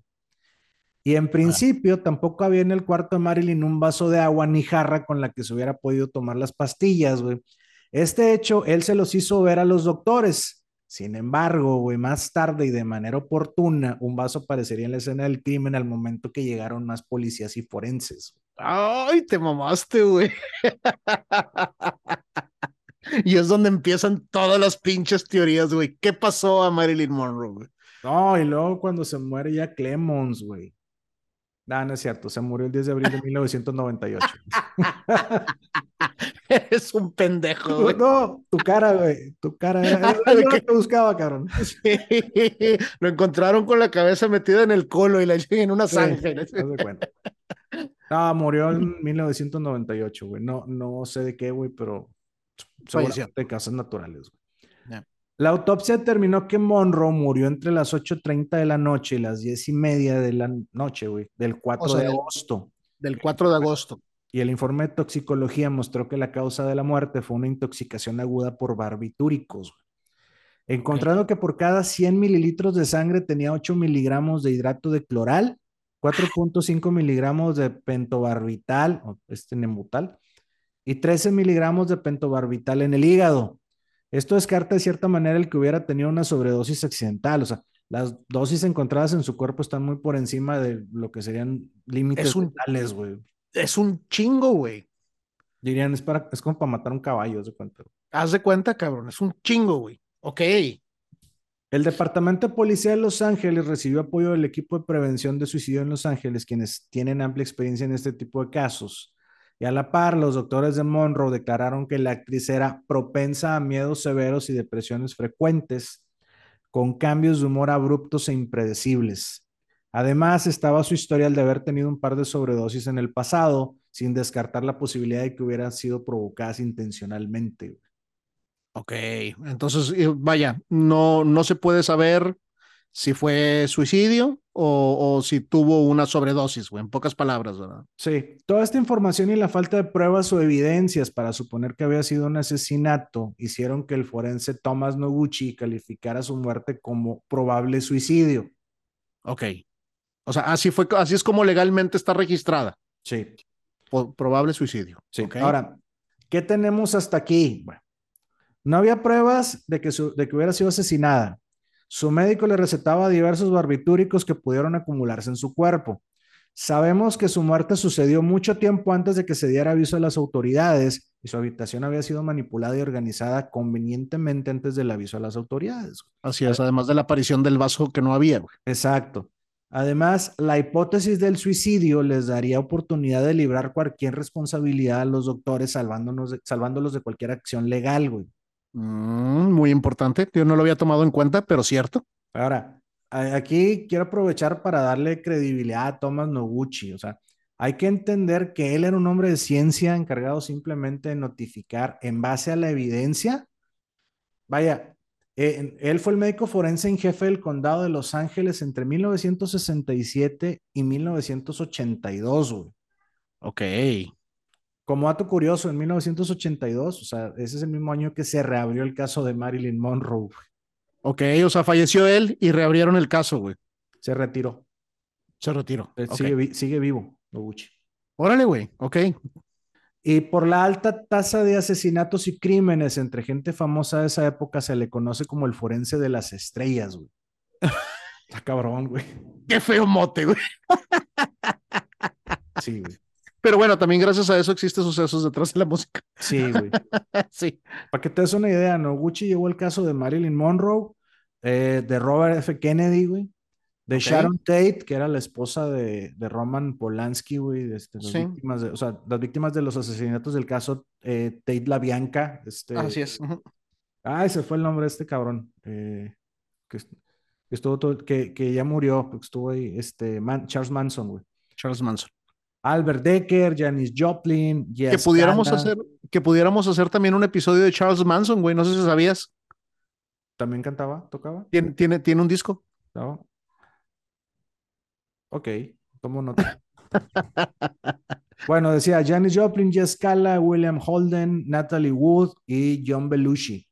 Y en principio tampoco había en el cuarto de Marilyn un vaso de agua ni jarra con la que se hubiera podido tomar las pastillas, güey. Este hecho él se los hizo ver a los doctores. Sin embargo, güey, más tarde y de manera oportuna, un vaso aparecería en la escena del crimen al momento que llegaron más policías y forenses. Ay, te mamaste, güey. y es donde empiezan todas las pinches teorías, güey. ¿Qué pasó a Marilyn Monroe, güey? No, y luego cuando se muere ya Clemons, güey. No, no es cierto, se murió el 10 de abril de 1998. Eres un pendejo, güey. No, tu cara, güey. Tu cara. Era, era lo que buscaba, cabrón. Sí. Lo encontraron con la cabeza metida en el colo y la en una Sí, zanja. haz de cuenta. No, murió en 1998, güey. No, no sé de qué, güey, pero seguramente de causas naturales, güey. La autopsia determinó que Monroe murió entre las 8.30 de la noche y las 10 y media de la noche, güey, del 4 O sea, de agosto. Del 4 de agosto. Y el informe de toxicología mostró que la causa de la muerte fue una intoxicación aguda por barbitúricos. güey. Encontrando que por cada 100 mililitros de sangre tenía 8 miligramos de hidrato de cloral, 4.5 miligramos de pentobarbital, o este nembutal, y 13 miligramos de pentobarbital en el hígado. Esto descarta de cierta manera el que hubiera tenido una sobredosis accidental. O sea, las dosis encontradas en su cuerpo están muy por encima de lo que serían límites Es un- letales, güey. Es un chingo, güey. Dirían, es, para, es como para matar un caballo, haz de cuenta. Haz de cuenta, cabrón. Es un chingo, güey. Ok. El Departamento de Policía de Los Ángeles recibió apoyo del equipo de prevención de suicidio en Los Ángeles, quienes tienen amplia experiencia en este tipo de casos. Y a la par, los doctores de Monroe declararon que la actriz era propensa a miedos severos y depresiones frecuentes, con cambios de humor abruptos e impredecibles. Además, estaba su historial de haber tenido un par de sobredosis en el pasado, sin descartar la posibilidad de que hubieran sido provocadas intencionalmente. Ok. Entonces, eh, vaya, no, no se puede saber si fue suicidio o, o si tuvo una sobredosis, güey. En pocas palabras, ¿verdad? Sí, toda esta información y la falta de pruebas o evidencias para suponer que había sido un asesinato hicieron que el forense Thomas Noguchi calificara su muerte como probable suicidio. Ok. O sea, así fue, así es como legalmente está registrada. Sí, Po- probable suicidio. sí. Ok. Ahora, ¿qué tenemos hasta aquí? Bueno, no había pruebas de que, su- de que hubiera sido asesinada. Su médico le recetaba diversos barbitúricos que pudieron acumularse en su cuerpo. Sabemos que su muerte sucedió mucho tiempo antes de que se diera aviso a las autoridades y su habitación había sido manipulada y organizada convenientemente antes del aviso a las autoridades. Así es, además de la aparición del vaso que no había, güey. Exacto. Además, la hipótesis del suicidio les daría oportunidad de librar cualquier responsabilidad a los doctores salvándonos de- salvándolos de cualquier acción legal, güey. Mm, muy importante. Yo no lo había tomado en cuenta, pero cierto. Ahora, aquí quiero aprovechar para darle credibilidad a Thomas Noguchi. O sea, hay que entender que él era un hombre de ciencia encargado simplemente de notificar en base a la evidencia. Vaya, eh, él fue el médico forense en jefe del condado de Los Ángeles entre 1967 y 1982, güey. Ok. Como dato curioso, en 1982, o sea, ese es el mismo año que se reabrió el caso de Marilyn Monroe. Ok, o sea, falleció él y reabrieron el caso, güey. Se retiró. Se retiró. Eh, Ok. Sigue, vi- sigue vivo, Noguchi. Órale, güey. Ok. Y por la alta tasa de asesinatos y crímenes entre gente famosa de esa época se le conoce como el forense de las estrellas, güey. Está cabrón, güey. Qué feo mote, güey. Sí, güey. Pero bueno, también gracias a eso existe sucesos detrás de la música. Sí, güey. sí. Para que te des una idea, Noguchi llevó el caso de Marilyn Monroe, eh, de Robert F. Kennedy, güey, de. Sharon Tate, que era la esposa de, de Roman Polanski, güey, de, este, las Sí. víctimas de, o sea, las víctimas de los asesinatos del caso eh, Tate La Bianca. Este, Así es. Ujú. Ay, se fue el nombre de este cabrón. eh, que, est- que estuvo todo- que, que ya murió, porque estuvo ahí, este, Man- Charles Manson, güey. Charles Manson. Albert Decker, Janis Joplin, Que Jess pudiéramos hacer, que pudiéramos hacer también un episodio de Charles Manson, güey. No sé si sabías. ¿También cantaba? ¿Tocaba? Tiene, tiene, tiene un disco. ¿No? Ok, tomo nota. bueno, decía Janis Joplin, Jess Cala, William Holden, Natalie Wood y John Belushi.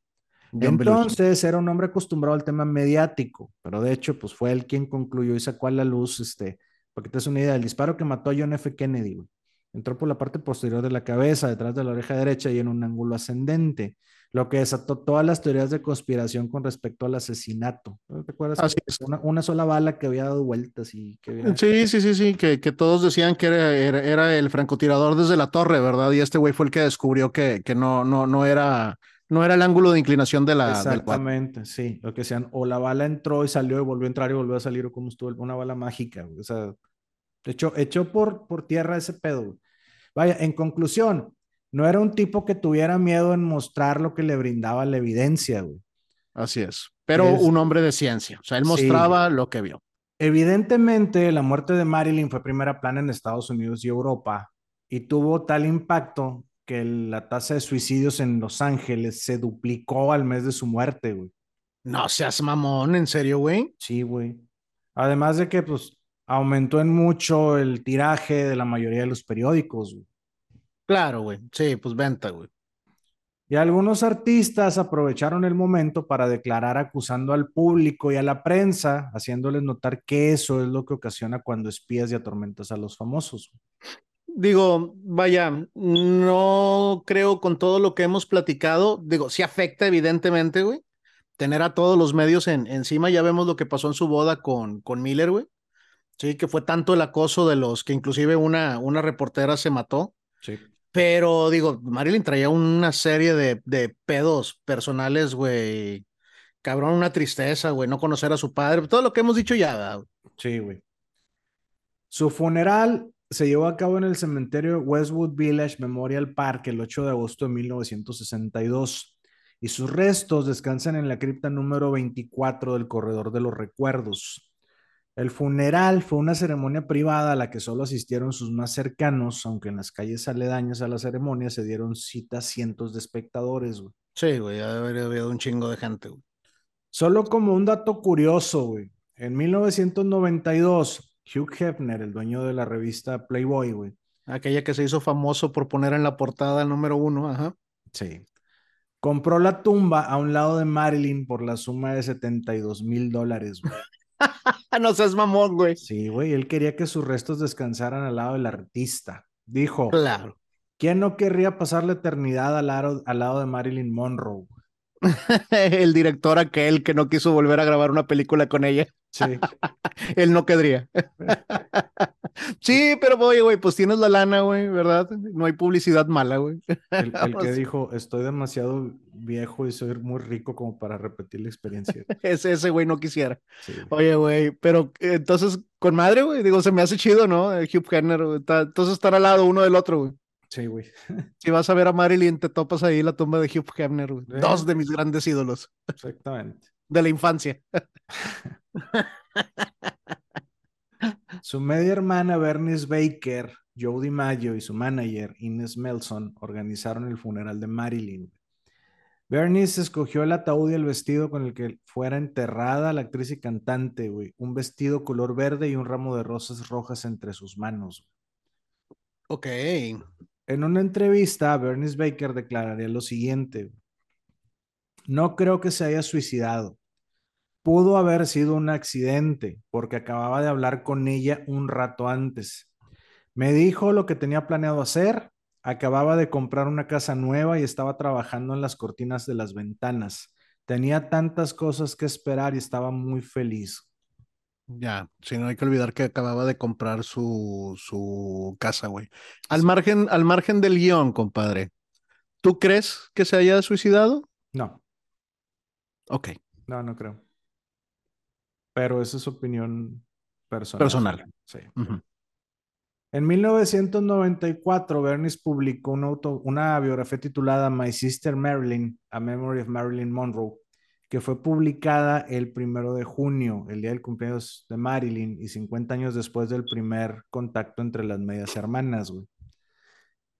John Belushi. Entonces era un hombre acostumbrado al tema mediático, pero de hecho, pues fue él quien concluyó y sacó a la luz, este, para que te des una idea, el disparo que mató a John F. Kennedy, güey. Entró por la parte posterior de la cabeza, detrás de la oreja derecha y en un ángulo ascendente, lo que desató todas las teorías de conspiración con respecto al asesinato. ¿No ¿Te acuerdas? Así es. Una, una sola bala que había dado vueltas y que había... Sí, sí, sí, sí, que, que todos decían que era, era, era el francotirador desde la torre, ¿verdad? Y este güey fue el que descubrió que, que no, no, no era, no era el ángulo de inclinación de la, del. Exactamente, sí. Lo que sean, o la bala entró y salió y volvió a entrar y volvió a salir, o como estuvo una bala mágica. O sea, hecho, hecho por, por tierra ese pedo. güey. Vaya, en conclusión, no era un tipo que tuviera miedo en mostrar lo que le brindaba la evidencia, güey. Así es. Pero Es- un hombre de ciencia. O sea, él Sí. mostraba lo que vio. Evidentemente, la muerte de Marilyn fue primera plana en Estados Unidos y Europa y tuvo tal impacto que la tasa de suicidios en Los Ángeles se duplicó al mes de su muerte, güey. No seas mamón, en serio, güey. Sí, güey. Además de que, pues, aumentó en mucho el tiraje de la mayoría de los periódicos, güey. Claro, güey. Sí, pues venta, güey. Y algunos artistas aprovecharon el momento para declarar acusando al público y a la prensa, haciéndoles notar que eso es lo que ocasiona cuando espías y atormentas a los famosos. Digo, vaya, no creo con todo lo que hemos platicado, digo, sí afecta evidentemente, güey, tener a todos los medios en, encima, ya vemos lo que pasó en su boda con, con Miller, güey, sí, que fue tanto el acoso de los que inclusive una, una reportera se mató, Sí. pero digo, Marilyn traía una serie de, de pedos personales, güey, cabrón, una tristeza, güey, no conocer a su padre, todo lo que hemos dicho ya, ¿verdad? Sí, güey. Su funeral se llevó a cabo en el cementerio Westwood Village Memorial Park el 8 de agosto de 1962 y sus restos descansan en la cripta número 24 del Corredor de los Recuerdos. El funeral fue una ceremonia privada a la que solo asistieron sus más cercanos, aunque en las calles aledañas a la ceremonia se dieron cita a cientos de espectadores. güey. Sí, güey, ya debería haber un chingo de gente, güey. Solo como un dato curioso, güey. En 1992, Hugh Hefner, el dueño de la revista Playboy, güey. Aquella que se hizo famoso por poner en la portada el número uno, ajá. Sí. Compró la tumba a un lado de Marilyn por la suma de 72 mil dólares, güey. No seas mamón, güey. Sí, güey. Él quería que sus restos descansaran al lado del artista. Dijo, Claro. ¿quién no querría pasar la eternidad al al lado de Marilyn Monroe? El director aquel que no quiso volver a grabar una película con ella, Sí. él no querría. Sí, pero oye, güey, pues tienes la lana, güey, ¿verdad? No hay publicidad mala, güey. El, el que dijo, estoy demasiado viejo y soy muy rico como para repetir la experiencia. Ese, ese güey no quisiera. Sí. Oye, güey, pero eh, entonces, con madre, güey, digo, se me hace chido, ¿no? Hugh Hefner, entonces están al lado uno del otro, güey. Sí, güey. Si vas a ver a Marilyn, te topas ahí la tumba de Hugh Hefner, güey. Eh. Dos de mis grandes ídolos Exactamente. de la infancia. Su media hermana Bernice Baker, Joe DiMaggio y su manager Ines Melson organizaron el funeral de Marilyn. Bernice escogió el ataúd y el vestido con el que fuera enterrada la actriz y cantante, güey. Un vestido color verde y un ramo de rosas rojas entre sus manos. Ok. En una entrevista, Bernice Baker declararía lo siguiente. No creo que se haya suicidado. Pudo haber sido un accidente porque acababa de hablar con ella un rato antes. Me dijo lo que tenía planeado hacer. Acababa de comprar una casa nueva y estaba trabajando en las cortinas de las ventanas. Tenía tantas cosas que esperar y estaba muy feliz. Ya, si no hay que olvidar que acababa de comprar su, su casa, güey. Al Sí. margen, al margen del guion, compadre. ¿Tú crees que se haya suicidado? No, Ok, no, no creo. Pero esa es opinión personal. Personal. Sí. ujú. En 1994, Bernice publicó una, auto- una biografía titulada My Sister Marilyn, A Memory of Marilyn Monroe, que fue publicada el primero de junio, el día del cumpleaños de Marilyn y 50 años después del primer contacto entre las medias hermanas. güey.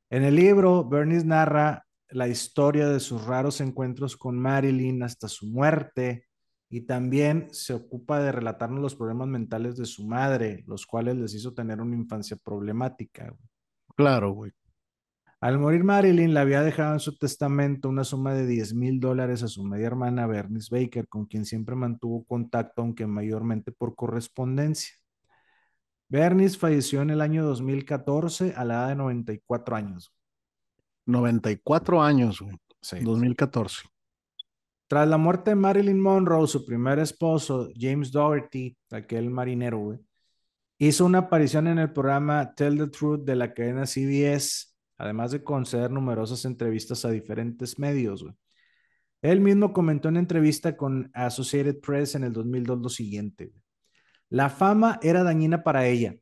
En el libro, Bernice narra la historia de sus raros encuentros con Marilyn hasta su muerte y también se ocupa de relatarnos los problemas mentales de su madre, los cuales les hizo tener una infancia problemática. Claro, güey. Al morir Marilyn, le había dejado en su testamento una suma de 10 mil dólares a su media hermana Bernice Baker, con quien siempre mantuvo contacto, aunque mayormente por correspondencia. Bernice falleció en el año 2014 a la edad de 94 años. 94 años, güey. Sí. 2014. Tras la muerte de Marilyn Monroe, su primer esposo, James Dougherty, aquel marinero, güey, hizo una aparición en el programa Tell the Truth de la cadena CBS, además de conceder numerosas entrevistas a diferentes medios. güey. Él mismo comentó en entrevista con Associated Press en el 2002 lo siguiente. güey. La fama era dañina para ella.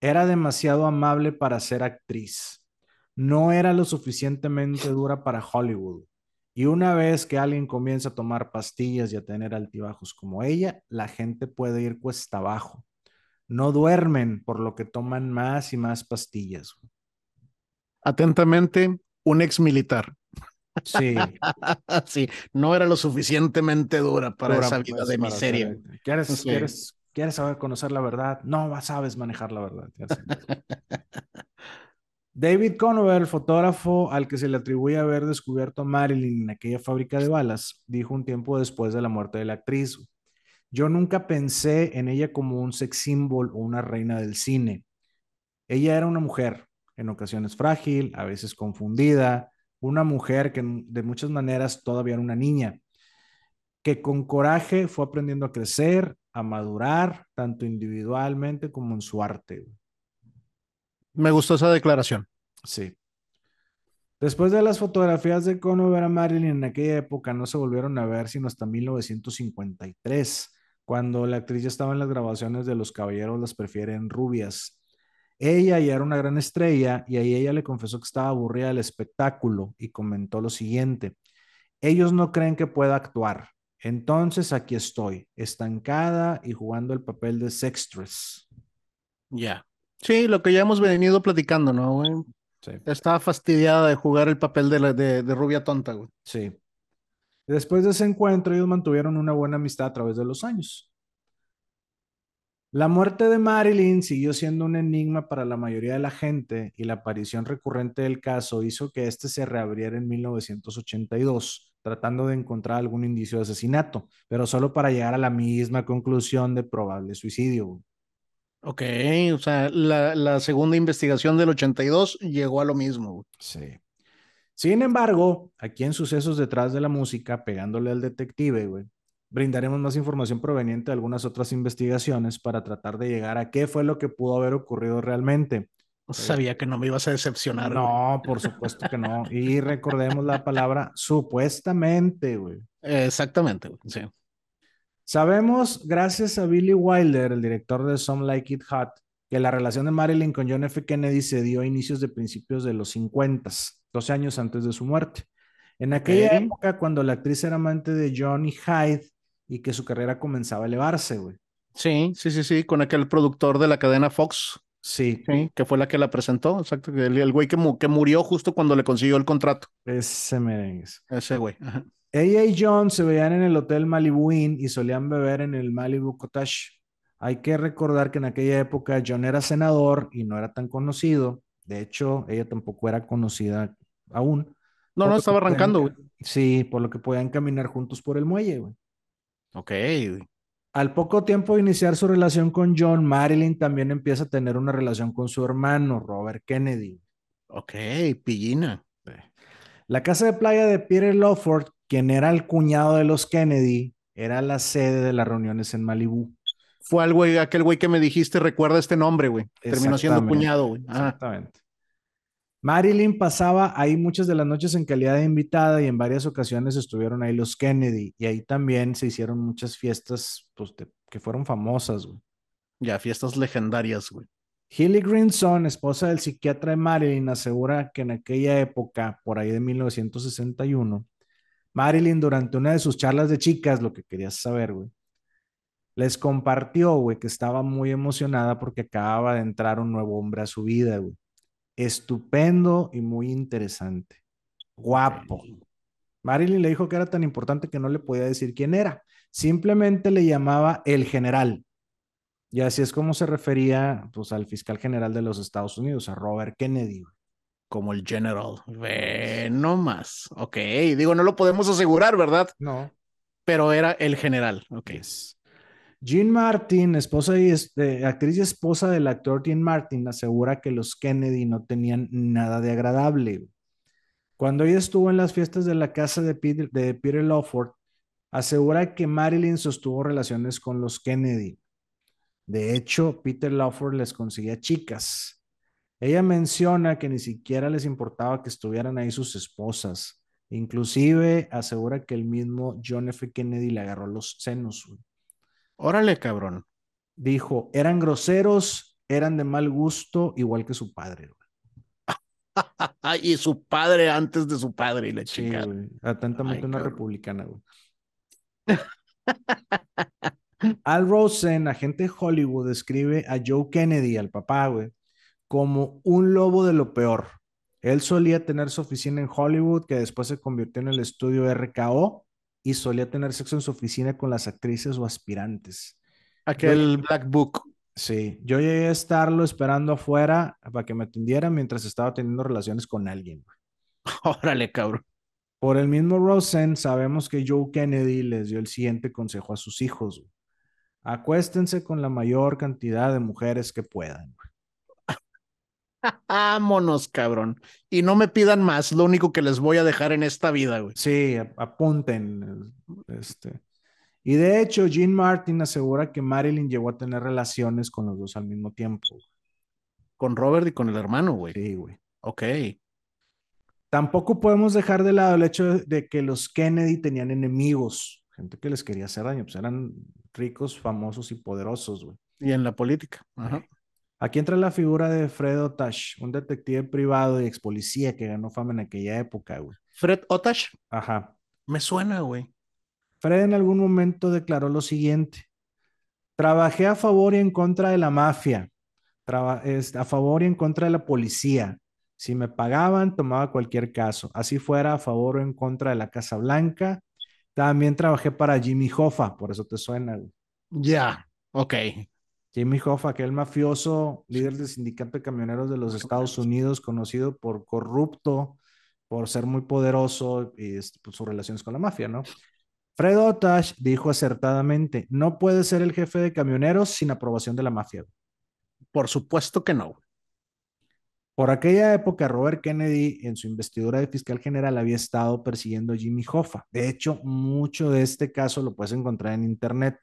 Era demasiado amable para ser actriz. no era lo suficientemente dura para Hollywood. Y una vez que alguien comienza a tomar pastillas y a tener altibajos como ella, la gente puede ir cuesta abajo. No duermen, por lo que toman más y más pastillas. Atentamente, un ex militar. Sí. sí, no era lo suficientemente dura para esa vida pues, de miseria. ¿Quieres, ¿quieres, ¿Quieres saber conocer la verdad? No sabes manejar la verdad. David Conover, el fotógrafo al que se le atribuye haber descubierto a Marilyn en aquella fábrica de balas, dijo un tiempo después de la muerte de la actriz, yo nunca pensé en ella como un sex symbol o una reina del cine. Ella era una mujer, en ocasiones frágil, a veces confundida, una mujer que de muchas maneras todavía era una niña, que con coraje fue aprendiendo a crecer, a madurar, tanto individualmente como en su arte. Me gustó esa declaración. Sí. Después de las fotografías de Conover a Marilyn en aquella época no se volvieron a ver sino hasta 1953, cuando la actriz ya estaba en las grabaciones de Los Caballeros las prefieren rubias. Ella ya era una gran estrella y ahí ella le confesó que estaba aburrida del espectáculo y comentó lo siguiente, ellos no creen que pueda actuar, entonces aquí estoy, estancada y jugando el papel de sextress. Ya. Sí, lo que ya hemos venido platicando, ¿no, güey? Sí. Estaba fastidiada de jugar el papel de, de, rubia tonta, güey. Sí. Después de ese encuentro, ellos mantuvieron una buena amistad a través de los años. La muerte de Marilyn siguió siendo un enigma para la mayoría de la gente y la aparición recurrente del caso hizo que este se reabriera en 1982 tratando de encontrar algún indicio de asesinato, pero solo para llegar a la misma conclusión de probable suicidio. Ok, o sea, la, segunda investigación del 82 llegó a lo mismo. Sí. Sin embargo, aquí en Sucesos detrás de la música, pegándole al detective, güey, brindaremos más información proveniente de algunas otras investigaciones para tratar de llegar a qué fue lo que pudo haber ocurrido realmente. Sabía que no me ibas a decepcionar. No, por supuesto que no. Y recordemos la palabra supuestamente, güey. Exactamente, sí. Sabemos, gracias a Billy Wilder, el director de Some Like It Hot, que la relación de Marilyn con John F. Kennedy se dio a inicios de principios de los 50, 12 años antes de su muerte. En aquella época, cuando la actriz era amante de Johnny Hyde y que su carrera comenzaba a elevarse, güey. Sí, sí, sí, sí, con aquel productor de la cadena Fox. Sí. que fue la que la presentó, exacto. El, el güey que, que, murió justo cuando le consiguió el contrato. Ese merengue. Ese güey. Ella y John se veían en el Hotel Malibu Inn y solían beber en el Malibu Cottage. Hay que recordar que en aquella época John era senador y no era tan conocido. De hecho, ella tampoco era conocida aún. No, no, estaba arrancando, güey. Sí, por lo que podían caminar juntos por el muelle, güey. Ok. Al poco tiempo de iniciar su relación con John, Marilyn también empieza a tener una relación con su hermano, Robert Kennedy. Ok, pillina. La casa de playa de Peter Lawford, quien era el cuñado de los Kennedy, era la sede de las reuniones en Malibu. Fue al güey, aquel güey que me dijiste, recuerda este nombre, güey. Terminó siendo cuñado, güey. Exactamente. Marilyn pasaba ahí muchas de las noches en calidad de invitada y en varias ocasiones estuvieron ahí los Kennedy y ahí también se hicieron muchas fiestas pues, que fueron famosas, güey. Ya, fiestas legendarias, güey. Hilly Grinson, esposa del psiquiatra de Marilyn, asegura que en aquella época, por ahí de 1961, Marilyn durante una de sus charlas de chicas, lo que querías saber, güey, les compartió, güey, que estaba muy emocionada porque acababa de entrar un nuevo hombre a su vida, güey estupendo y muy interesante. Guapo. Marilyn le dijo que era tan importante que no le podía decir quién era. Simplemente le llamaba el general. Y así es como se refería pues, al fiscal general de los Estados Unidos, a Robert Kennedy. Como el general. Ve no más. Ok, digo, no lo podemos asegurar, ¿verdad? No. Pero era el general. Ok. Jean Martin, esposa y este, actriz y esposa del actor Jean Martin, asegura que los Kennedy no tenían nada de agradable. Cuando ella estuvo en las fiestas de la casa de Peter, de Peter Lawford, asegura que Marilyn sostuvo relaciones con los Kennedy. De hecho, Peter Lawford les conseguía chicas. Ella menciona que ni siquiera les importaba que estuvieran ahí sus esposas. Inclusive asegura que el mismo John F. Kennedy le agarró los senos. Órale, cabrón. Dijo, eran groseros, eran de mal gusto, igual que su padre. y su padre antes de su padre y la Sí, chica. güey. Atentamente Ay, una cabrón. republicana, güey. Al Rosen, agente de Hollywood, describe a Joe Kennedy, al papá, güey, como un lobo de lo peor. Él solía tener su oficina en Hollywood, que después se convirtió en el estudio RKO, y solía tener sexo en su oficina con las actrices o aspirantes. Aquel Black Book. Sí, yo llegué a estarlo esperando afuera para que me atendiera mientras estaba teniendo relaciones con alguien. Órale, cabrón. Por el mismo Rosen, sabemos que Joe Kennedy les dio el siguiente consejo a sus hijos. Acuéstense con la mayor cantidad de mujeres que puedan. Vámonos, cabrón. Y no me pidan más, lo único que les voy a dejar en esta vida, güey. Sí, ap- apunten. Este. Y de hecho, Jean Martin asegura que Marilyn llegó a tener relaciones con los dos al mismo tiempo. Con Robert y con el hermano, güey. Sí, güey. Ok. Tampoco podemos dejar de lado el hecho de, de que los Kennedy tenían enemigos, gente que les quería hacer daño, pues eran ricos, famosos y poderosos, güey. Y en la política. Ajá. Aquí entra la figura de Fred Otash, un detective privado y ex policía que ganó fama en aquella época, güey. Fred Otash. Ajá. Me suena, güey. Fred en algún momento declaró lo siguiente: Trabajé a favor y en contra de la mafia, Traba- es- a favor y en contra de la policía. Si me pagaban, tomaba cualquier caso, así fuera a favor o en contra de la Casa Blanca. También trabajé para Jimmy Hoffa, por eso te suena. güey. Ya. Ok. Jimmy Hoffa, aquel mafioso líder del sindicato de camioneros de los Estados Unidos, conocido por corrupto, por ser muy poderoso y este, pues, sus relaciones con la mafia, ¿no? Fred Otash dijo acertadamente, no puede ser el jefe de camioneros sin aprobación de la mafia. Por supuesto que no. Por aquella época, Robert Kennedy en su investidura de fiscal general había estado persiguiendo a Jimmy Hoffa. De hecho, mucho de este caso lo puedes encontrar en internet.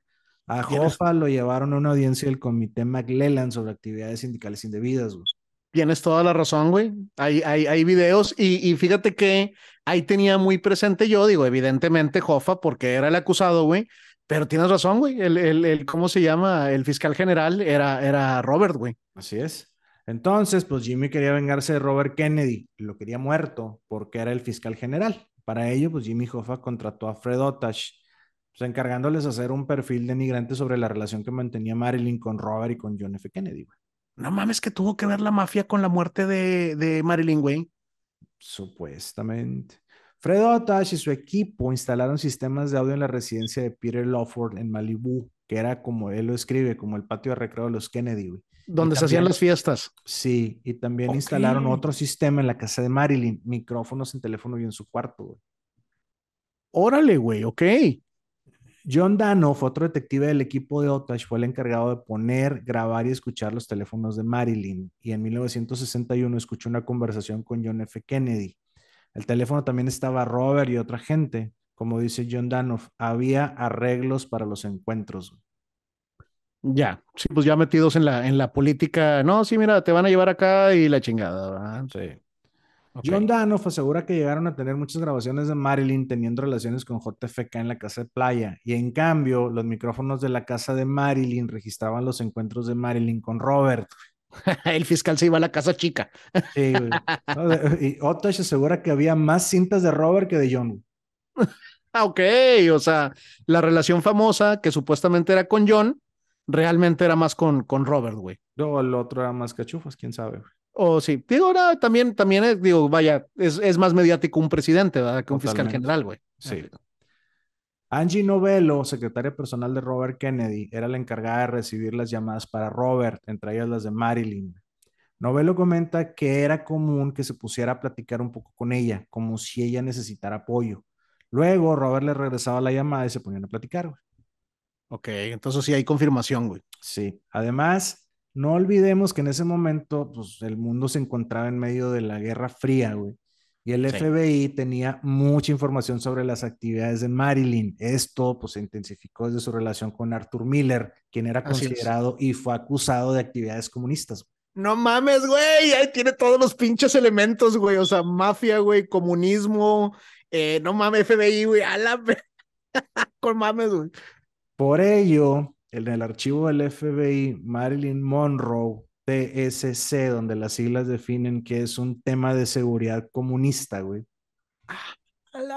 A Hoffa lo llevaron a una audiencia del comité McLellan sobre actividades sindicales indebidas. güey. Tienes toda la razón, güey. Hay, hay, hay videos y, y fíjate que ahí tenía muy presente yo, digo, evidentemente Hoffa porque era el acusado, güey. Pero tienes razón, güey. El, el, el, ¿cómo se llama? El fiscal general era, era Robert, güey. Así es. Entonces, pues Jimmy quería vengarse de Robert Kennedy, lo quería muerto porque era el fiscal general. Para ello, pues Jimmy Hoffa contrató a Fred Otash, pues, encargándoles hacer un perfil denigrante sobre la relación que mantenía Marilyn con Robert y con John F. Kennedy. güey. No mames que tuvo que ver la mafia con la muerte de, de Marilyn, güey. Supuestamente. Fred Otash y su equipo instalaron sistemas de audio en la residencia de Peter Lawford en Malibu, que era como él lo escribe, como el patio de recreo de los Kennedy. güey. Donde se hacían las fiestas. Sí, y también instalaron otro sistema en la casa de Marilyn, micrófonos en teléfono y en su cuarto. güey. Órale, güey, ok. John Danoff, otro detective del equipo de Otash, fue el encargado de poner, grabar y escuchar los teléfonos de Marilyn. Y en 1961 escuchó una conversación con John F. Kennedy. El teléfono también estaba Robert y otra gente. Como dice John Danoff, había arreglos para los encuentros. Ya, sí, pues ya metidos en la, en la política. No, sí, mira, te van a llevar acá y la chingada, ¿verdad? Sí. Ok. John Danoff asegura que llegaron a tener muchas grabaciones de Marilyn teniendo relaciones con JFK en la casa de playa y en cambio los micrófonos de la casa de Marilyn registraban los encuentros de Marilyn con Robert. El fiscal se iba a la casa chica. Sí, güey. No, de- y Otash asegura que había más cintas de Robert que de John. Ah, ok, o sea, la relación famosa que supuestamente era con John, realmente era más con, con Robert, güey. Luego el otro era más cachufas, quién sabe. güey. O sí, digo, ahora también, también es, digo, vaya, es, es más mediático un presidente, ¿verdad? Que un fiscal general, güey. Sí. Angie Novello, secretaria personal de Robert Kennedy, era la encargada de recibir las llamadas para Robert, entre ellas las de Marilyn. Novello comenta que era común que se pusiera a platicar un poco con ella, como si ella necesitara apoyo. Luego Robert le regresaba la llamada y se ponían a platicar. güey. Ok, entonces sí hay confirmación, güey. Sí, además, no olvidemos que en ese momento, pues el mundo se encontraba en medio de la Guerra Fría, güey. Y el Sí. FBI tenía mucha información sobre las actividades de Marilyn. Esto, pues, se intensificó desde su relación con Arthur Miller, quien era Así es. considerado y fue acusado de actividades comunistas. No mames, güey, ahí tiene todos los pinches elementos, güey. O sea, mafia, güey, comunismo, eh, no mames, FBI, güey, a la con mames, güey. Por ello, en el archivo del FBI, Marilyn Monroe TSC, donde las siglas definen que es un tema de seguridad comunista, güey.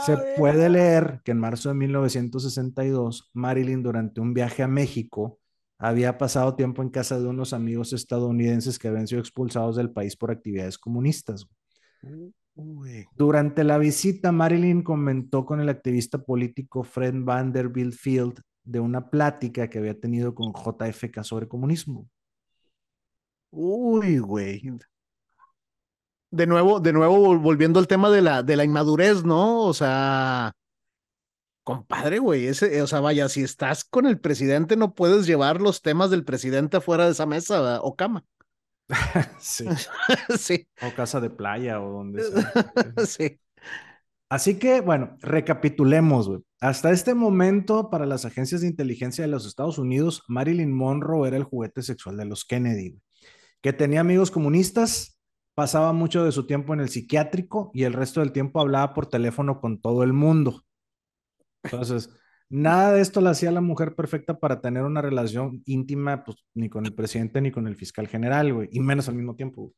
Se puede leer que en marzo de 1962, Marilyn, durante un viaje a México, había pasado tiempo en casa de unos amigos estadounidenses que habían sido expulsados del país por actividades comunistas. Durante la visita, Marilyn comentó con el activista político Fred Vanderbilt Field de una plática que había tenido con JFK sobre comunismo. Uy, güey. De nuevo, de nuevo, volviendo al tema de la, de la inmadurez, ¿no? O sea, compadre, güey, ese, o sea, vaya, si estás con el presidente, no puedes llevar los temas del presidente afuera de esa mesa o cama. sí. sí. O casa de playa o donde sea. sí. Así que, bueno, recapitulemos, güey. Hasta este momento, para las agencias de inteligencia de los Estados Unidos, Marilyn Monroe era el juguete sexual de los Kennedy que tenía amigos comunistas, pasaba mucho de su tiempo en el psiquiátrico y el resto del tiempo hablaba por teléfono con todo el mundo. Entonces, nada de esto la hacía la mujer perfecta para tener una relación íntima, pues ni con el presidente ni con el fiscal general, güey, y menos al mismo tiempo.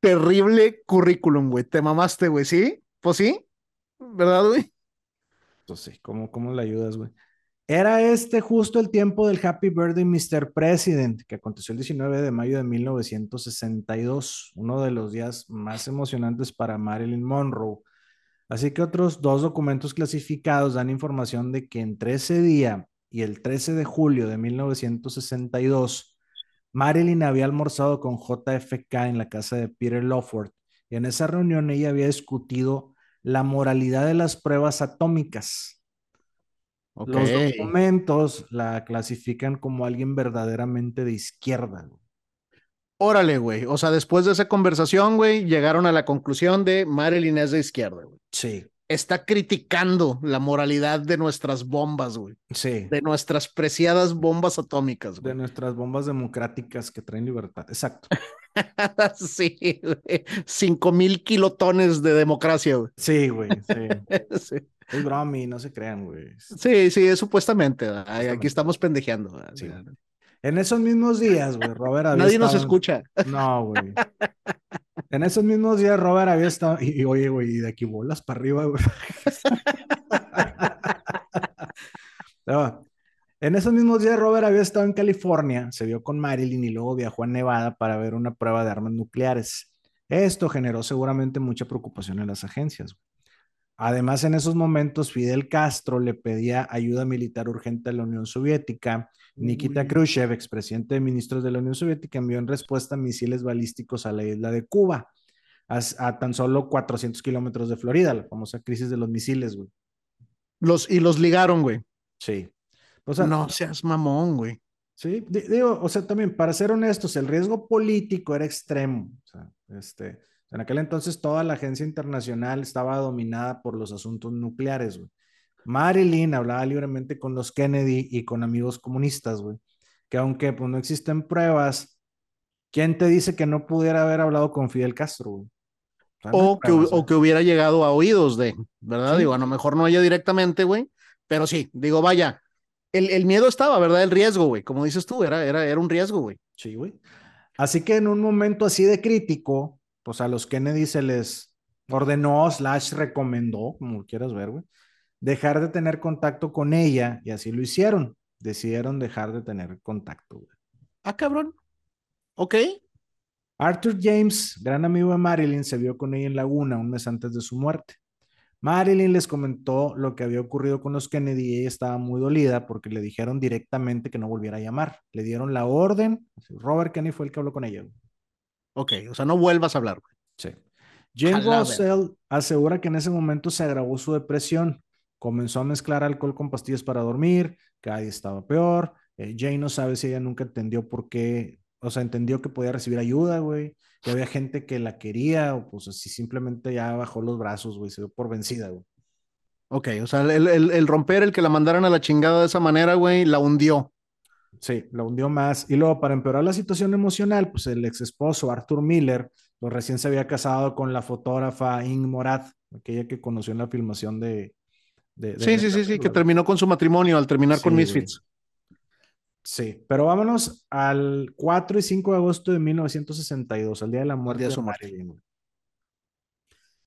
Terrible currículum, güey. Te mamaste, güey, ¿sí? Pues sí, ¿verdad, güey? Sí, ¿cómo, cómo le ayudas, güey? Era este justo el tiempo del Happy Birthday Mr. President, que aconteció el 19 de mayo de 1962, uno de los días más emocionantes para Marilyn Monroe. Así que otros dos documentos clasificados dan información de que entre ese día y el 13 de julio de 1962, Marilyn había almorzado con JFK en la casa de Peter Lawford y en esa reunión ella había discutido la moralidad de las pruebas atómicas los documentos la clasifican como alguien verdaderamente de izquierda. Órale, güey. O sea, después de esa conversación, güey, llegaron a la conclusión de Marilyn es de izquierda, güey. Sí. Está criticando la moralidad de nuestras bombas, güey. Sí. De nuestras preciadas bombas atómicas, güey. De nuestras bombas democráticas que traen libertad. Exacto. sí, güey. Cinco mil kilotones de democracia, güey. Sí, güey. Sí. sí. Es bromi, no se crean, güey. Sí, sí, es supuestamente. Aquí estamos pendejeando. En esos mismos días, güey, Robert había Nadie nos escucha. No, güey. En esos mismos días, Robert había estado. Y, oye, güey, de aquí bolas para arriba, güey. En esos mismos días, Robert había estado en California, se vio con Marilyn y luego viajó a Nevada para ver una prueba de armas nucleares. Esto generó seguramente mucha preocupación en las agencias. Además, en esos momentos, Fidel Castro le pedía ayuda militar urgente a la Unión Soviética. Nikita Khrushchev, expresidente de ministros de la Unión Soviética, envió en respuesta misiles balísticos a la isla de Cuba, a, tan solo 400 kilómetros de Florida, la famosa crisis de los misiles, güey. Los, y los ligaron, güey. Sí. O sea, no seas mamón, güey. Sí, digo, o sea, también, para ser honestos, el riesgo político era extremo. O sea, este, en aquel entonces toda la agencia internacional estaba dominada por los asuntos nucleares, güey. Marilyn hablaba libremente con los Kennedy y con amigos comunistas, güey. Que aunque pues, no existen pruebas, ¿quién te dice que no pudiera haber hablado con Fidel Castro, güey? O, que, o, que, hubiera llegado a oídos de, ¿verdad? Digo, a lo mejor no ella directamente, güey, pero sí, digo, vaya, el, el, miedo estaba, ¿verdad? El riesgo, güey, como dices tú, era, era, era un riesgo, güey. Sí, güey. Así que en un momento así de crítico, pues a los Kennedy se les ordenó, slash recomendó, como quieras ver, güey, dejar de tener contacto con ella y así lo hicieron. Decidieron dejar de tener contacto, güey. Ah, cabrón. Ok. Arthur James, gran amigo de Marilyn, se vio con ella en Laguna un mes antes de su muerte. Marilyn les comentó lo que había ocurrido con los Kennedy y ella estaba muy dolida porque le dijeron directamente que no volviera a llamar. Le dieron la orden. Robert Kennedy fue el que habló con ella. Ok, o sea, no vuelvas a hablar. Sí. Jane Russell asegura que en ese momento se agravó su depresión. Comenzó a mezclar alcohol con pastillas para dormir, cada día estaba peor. Eh, Jane no sabe si ella nunca entendió por qué, o sea, entendió que podía recibir ayuda, güey. Que había gente que la quería, o pues así simplemente ya bajó los brazos, güey, se dio por vencida, güey. Ok, o sea, el, el, el romper, el que la mandaran a la chingada de esa manera, güey, la hundió. Sí, la hundió más. Y luego, para empeorar la situación emocional, pues el ex esposo Arthur Miller, pues recién se había casado con la fotógrafa Ing Morat, aquella que conoció en la filmación de. sí, sí, sí, sí, que terminó con su matrimonio al terminar con Misfits. Sí, pero vámonos al 4 y 5 de agosto de 1962, al día de la muerte de, Marilyn.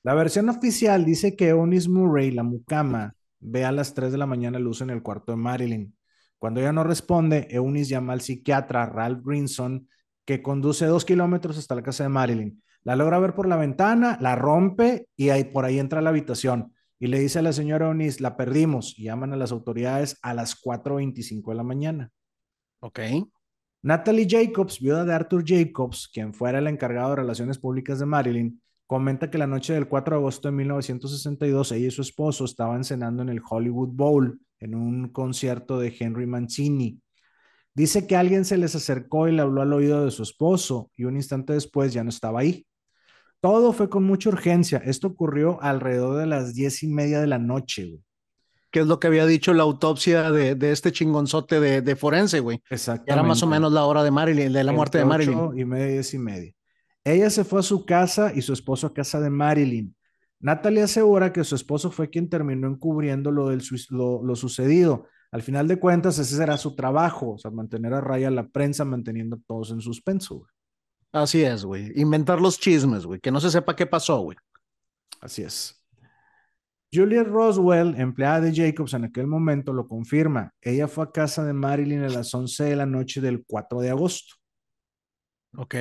La versión oficial dice que Eunice Murray, la mucama, ve a las 3 de la mañana luz en el cuarto de Marilyn. Cuando ella no responde, Eunice llama al psiquiatra Ralph Grinson, que conduce dos kilómetros hasta la casa de Marilyn. La logra ver por la ventana, la rompe y ahí, por ahí entra a la habitación. Y le dice a la señora Eunice, la perdimos. Y llaman a las autoridades a las 4.25 de la mañana. Ok. Natalie Jacobs, viuda de Arthur Jacobs, quien fuera el encargado de relaciones públicas de Marilyn, comenta que la noche del 4 de agosto de 1962 ella y su esposo estaban cenando en el Hollywood Bowl en un concierto de Henry Mancini. Dice que alguien se les acercó y le habló al oído de su esposo y un instante después ya no estaba ahí. Todo fue con mucha urgencia. Esto ocurrió alrededor de las diez y media de la noche, ¿Qué es lo que había dicho la autopsia de, este chingonzote de, forense, güey? Exactamente. Era más o menos la hora de Marilyn, de la muerte de Marilyn. y media, diez y media. Ella se fue a su casa y su esposo a casa de Marilyn. Natalie asegura que su esposo fue quien terminó encubriendo lo, del, lo, sucedido. Al final de cuentas, ese será su trabajo, o sea, mantener a raya la prensa, manteniendo a todos en suspenso. Así es, güey. Inventar los chismes, güey. Que no se sepa qué pasó, güey. Así es. Juliet Roswell, empleada de Jacobs en aquel momento, lo confirma. Ella fue a casa de Marilyn a las 11 de la noche del 4 de agosto. Ok.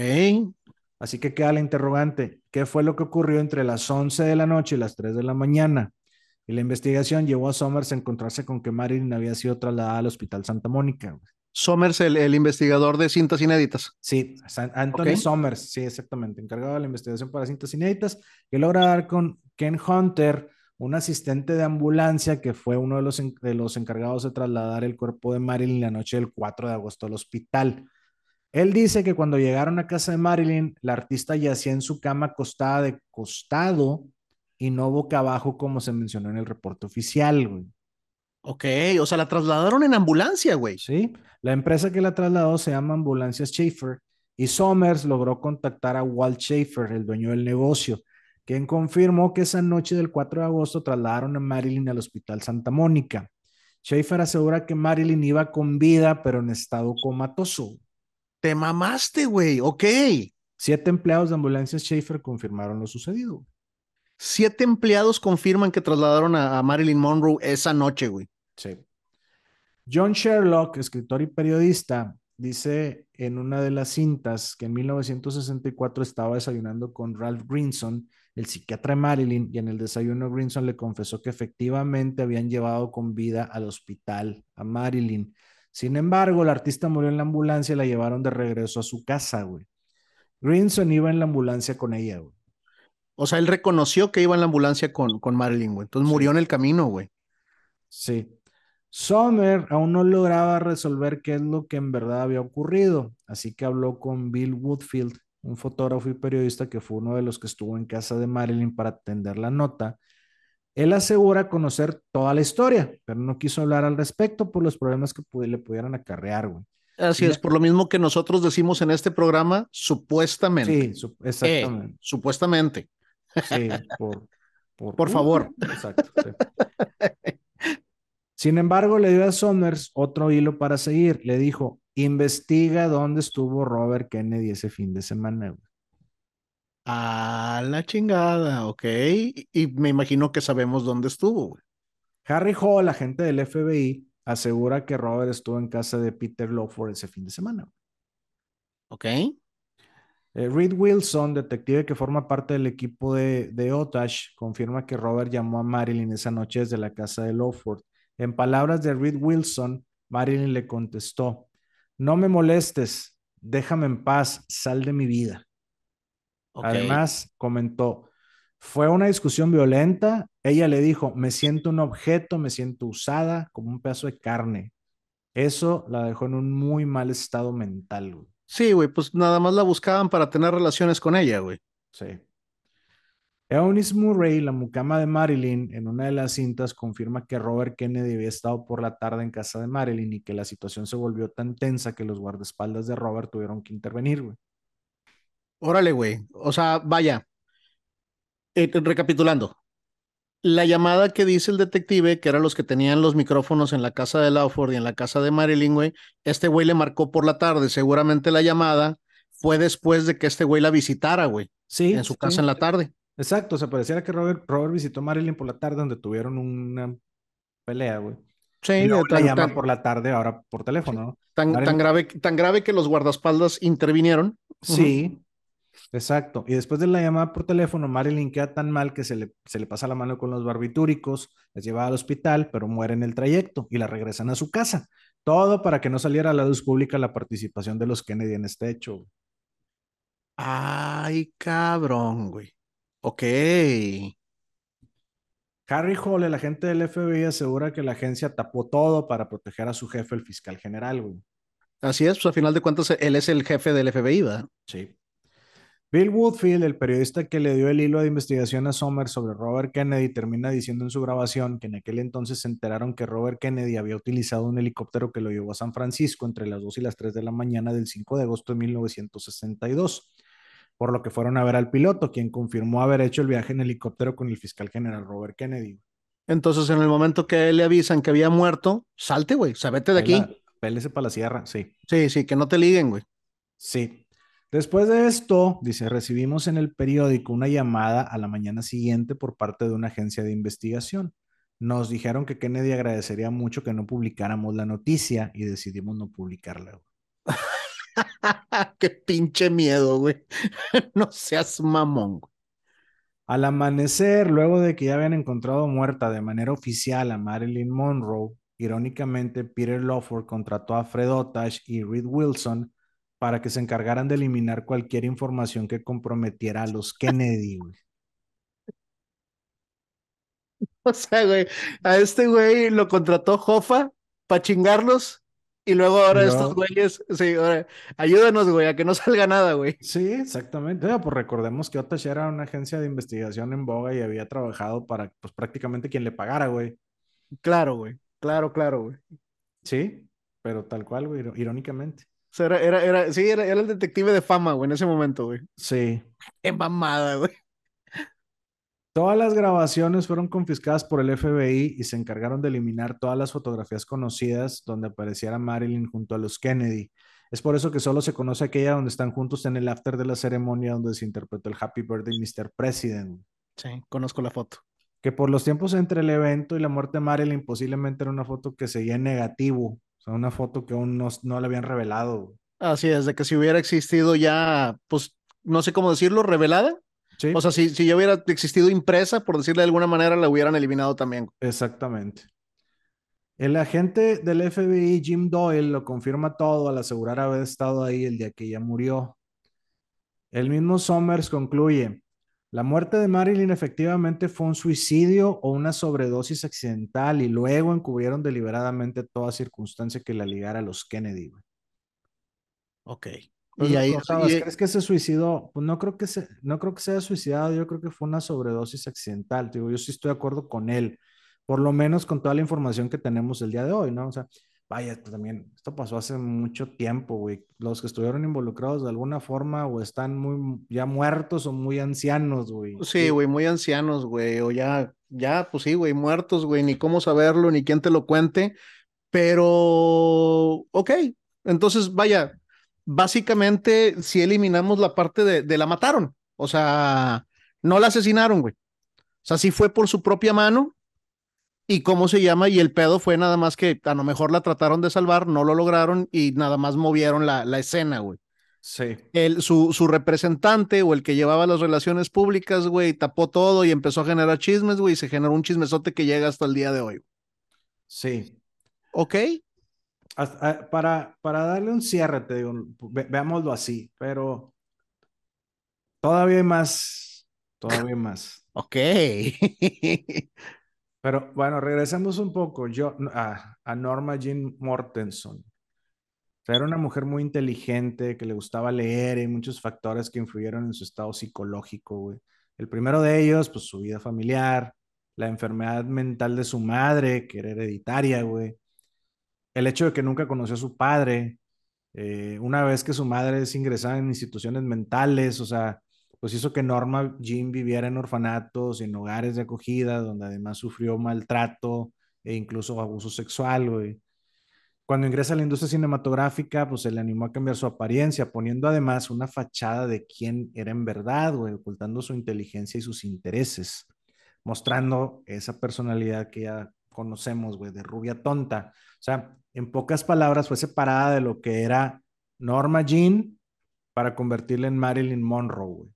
Así que queda la interrogante, ¿qué fue lo que ocurrió entre las 11 de la noche y las 3 de la mañana? Y la investigación llevó a Somers a encontrarse con que Marilyn había sido trasladada al Hospital Santa Mónica. Somers, el, investigador de cintas inéditas. Sí, Anthony Somers, sí, exactamente, encargado de la investigación para cintas inéditas, que logra dar con Ken Hunter, un asistente de ambulancia que fue uno de los, de los encargados de trasladar el cuerpo de Marilyn la noche del 4 de agosto al hospital. Él dice que cuando llegaron a casa de Marilyn, la artista yacía en su cama acostada de costado y no boca abajo como se mencionó en el reporte oficial, güey. Ok, o sea, la trasladaron en ambulancia, güey. Sí, la empresa que la trasladó se llama Ambulancias Schaefer y Somers logró contactar a Walt Schaefer, el dueño del negocio, quien confirmó que esa noche del 4 de agosto trasladaron a Marilyn al Hospital Santa Mónica. Schaefer asegura que Marilyn iba con vida, pero en estado comatoso. Te mamaste, güey. Ok. Siete empleados de ambulancias Schaefer confirmaron lo sucedido. Siete empleados confirman que trasladaron a, Marilyn Monroe esa noche, güey. Sí. John Sherlock, escritor y periodista, dice en una de las cintas que en 1964 estaba desayunando con Ralph Grinson, el psiquiatra de Marilyn, y en el desayuno Grinson le confesó que efectivamente habían llevado con vida al hospital a Marilyn sin embargo, el artista murió en la ambulancia y la llevaron de regreso a su casa, güey. Grinson iba en la ambulancia con ella, güey. O sea, él reconoció que iba en la ambulancia con, con Marilyn, güey. Entonces murió en el camino, güey. Sí. Sommer aún no lograba resolver qué es lo que en verdad había ocurrido, así que habló con Bill Woodfield, un fotógrafo y periodista que fue uno de los que estuvo en casa de Marilyn para atender la nota, él asegura conocer toda la historia, pero no quiso hablar al respecto por los problemas que le pudieran acarrear, güey. Así es, por lo mismo que nosotros decimos en este programa, supuestamente. Sí, exactamente. Eh, supuestamente. Sí, por, por, favor. Exacto. Sin embargo, le dio a Somers otro hilo para seguir. Le dijo, investiga dónde estuvo Robert Kennedy ese fin de semana. Güey. A la chingada, ok. Y me imagino que sabemos dónde estuvo. Harry Hall, agente del FBI, asegura que Robert estuvo en casa de Peter Lawford ese fin de semana. Ok. Eh, Reed Wilson, detective que forma parte del equipo de, de Otash, confirma que Robert llamó a Marilyn esa noche desde la casa de Lawford. En palabras de Reed Wilson, Marilyn le contestó, no me molestes, déjame en paz, sal de mi vida. Además, comentó, fue una discusión violenta. Ella le dijo, me siento un objeto, me siento usada como un pedazo de carne. Eso la dejó en un muy mal estado mental, güey. Sí, güey, pues nada más la buscaban para tener relaciones con ella, güey. Sí. Eunice Murray, la mucama de Marilyn, en una de las cintas confirma que Robert Kennedy había estado por la tarde en casa de Marilyn y que la situación se volvió tan tensa que los guardaespaldas de Robert tuvieron que intervenir, güey. Órale, güey. O sea, vaya. Eh, recapitulando. La llamada que dice el detective, que eran los que tenían los micrófonos en la casa de Lawford y en la casa de Marilyn, güey, este güey le marcó por la tarde. Seguramente la llamada fue después de que este güey la visitara, güey, Sí, en su sí, casa en la tarde. Exacto. O sea, pareciera que Robert, Robert visitó a Marilyn por la tarde donde tuvieron una pelea, güey. Sí, Y luego la llama tan, por la tarde, ahora por teléfono, ¿no? tan, tan grave, tan grave que los guardaespaldas intervinieron. Sí, exacto. Y después de la llamada por teléfono, Marilyn queda tan mal que se le, se le pasa la mano con los barbitúricos, las lleva al hospital, pero muere en el trayecto y la regresan a su casa. Todo para que no saliera a la luz pública la participación de los Kennedy en este hecho. güey. Ay, cabrón, güey. Ok. Harry Hall, el agente del FBI, asegura que la agencia tapó todo para proteger a su jefe, el fiscal general, güey. Así es, pues a final de cuentas él es el jefe del FBI, ¿verdad? Sí. Bill Woodfield, el periodista que le dio el hilo de investigación a Sommer sobre Robert Kennedy, termina diciendo en su grabación que en aquel entonces se enteraron que Robert Kennedy había utilizado un helicóptero que lo llevó a San Francisco entre las 2 y las 3 de la mañana del 5 de agosto de 1962, por lo que fueron a ver al piloto, quien confirmó haber hecho el viaje en helicóptero con el fiscal general Robert Kennedy. Entonces, en el momento que le avisan que había muerto, salte, güey, sabete de aquí. Pélese para la sierra, sí. Sí, sí, que no te liguen, güey. Sí. Después de esto, dice, recibimos en el periódico una llamada a la mañana siguiente por parte de una agencia de investigación. Nos dijeron que Kennedy agradecería mucho que no publicáramos la noticia y decidimos no publicarla. Qué pinche miedo, güey. No seas mamón, güey. Al amanecer, luego de que ya habían encontrado muerta de manera oficial a Marilyn Monroe, irónicamente Peter Lawford contrató a Fred Otash y Reed Wilson para que se encargaran de eliminar cualquier información que comprometiera a los Kennedy. güey. O sea, güey, a este güey lo contrató Jofa para chingarlos y luego ahora estos güeyes, sí, ahora, ayúdanos, güey, a que no salga nada, güey. Sí, exactamente. Ah, pues recordemos que Otash era una agencia de investigación en boga y había trabajado para, pues prácticamente quien le pagara, güey. Claro, güey, claro, claro, güey. Sí, pero tal cual, güey, iró- irónicamente. O sea, era, era, era, sí, era, era el detective de fama, güey, en ese momento, güey. Sí. Qué mamada, güey. Todas las grabaciones fueron confiscadas por el FBI y se encargaron de eliminar todas las fotografías conocidas donde apareciera Marilyn junto a los Kennedy. Es por eso que solo se conoce aquella donde están juntos en el after de la ceremonia donde se interpretó el Happy Birthday Mr. President. Sí, conozco la foto. Que por los tiempos entre el evento y la muerte de Marilyn posiblemente era una foto que seguía en negativo. O sea, una foto que aún no, no le habían revelado. Así es, de que si hubiera existido ya, pues, no sé cómo decirlo, revelada. Sí, O sea, si, si ya hubiera existido impresa, por decirle de alguna manera, la hubieran eliminado también. exactamente. El agente del FBI, Jim Doyle, lo confirma todo al asegurar haber estado ahí el día que ella murió. El mismo Somers concluye, la muerte de Marilyn efectivamente fue un suicidio o una sobredosis accidental y luego encubrieron deliberadamente toda circunstancia que la ligara a los Kennedy. güey. Ok. Pues, y ahí, y- ¿crees que se suicidó? Pues no creo que se, no creo que se haya suicidado, yo creo que fue una sobredosis accidental. Digo, yo sí estoy de acuerdo con él, por lo menos con toda la información que tenemos el día de hoy, ¿no? O sea, vaya, pues también, esto pasó hace mucho tiempo, güey. Los que estuvieron involucrados de alguna forma o están muy ya muertos o muy ancianos, güey. sí, güey, muy ancianos, güey, o ya, ya, pues sí, güey, muertos, güey, ni cómo saberlo, ni quién te lo cuente, pero, ok, entonces, vaya, básicamente, si eliminamos la parte de, de la mataron, o sea, no la asesinaron, güey, o sea, sí fue por su propia mano, y cómo se llama, y el pedo fue nada más que a lo mejor la trataron de salvar, no lo lograron, y nada más movieron la, la escena, güey. Sí, el, su, su representante o el que llevaba las relaciones públicas, güey, tapó todo y empezó a generar chismes, güey, y se generó un chismesote que llega hasta el día de hoy. sí. ¿Ok? Hasta- para, para darle un cierre, te digo, ve- veámoslo así, pero todavía hay más, todavía hay más. Ok. Pero bueno, regresemos un poco yo, a, a Norma Jean Mortenson. Era una mujer muy inteligente, que le gustaba leer y muchos factores que influyeron en su estado psicológico, güey. El primero de ellos, pues su vida familiar, la enfermedad mental de su madre, que era hereditaria, güey. El hecho de que nunca conoció a su padre, eh, una vez que su madre es ingresada en instituciones mentales, o sea, pues hizo que Norma Jean viviera en orfanatos, en hogares de acogida, donde además sufrió maltrato e incluso abuso sexual. Cuando ingresa a la industria cinematográfica, pues se le animó a cambiar su apariencia, poniendo además una fachada de quién era en verdad, ocultando su inteligencia y sus intereses, mostrando esa personalidad que ya conocemos, güey, de rubia tonta. O sea, en pocas palabras, fue separada de lo que era Norma Jean para convertirla en Marilyn Monroe, güey.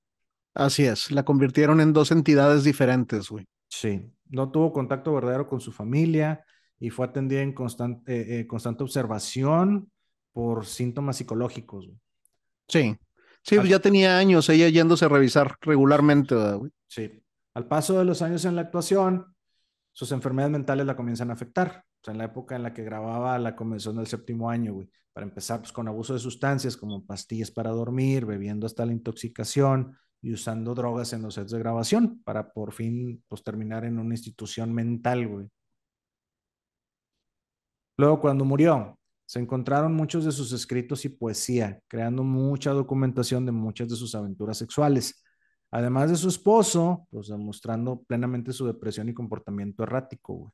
Así es, la convirtieron en dos entidades diferentes, güey. Sí, no tuvo contacto verdadero con su familia y fue atendida en constante, eh, eh, constante observación por síntomas psicológicos. Güey. Sí, sí, pues ya tenía años ella yéndose a revisar regularmente, güey. Sí, al paso de los años en la actuación, sus enfermedades mentales la comienzan a afectar. En la época en la que grababa la convención del séptimo año, güey. Para empezar, pues con abuso de sustancias como pastillas para dormir, bebiendo hasta la intoxicación, y usando drogas en los sets de grabación para por fin pues, terminar en una institución mental, güey. Luego, cuando murió, se encontraron muchos de sus escritos y poesía, creando mucha documentación de muchas de sus aventuras sexuales. Además de su esposo, pues demostrando plenamente su depresión y comportamiento errático, güey.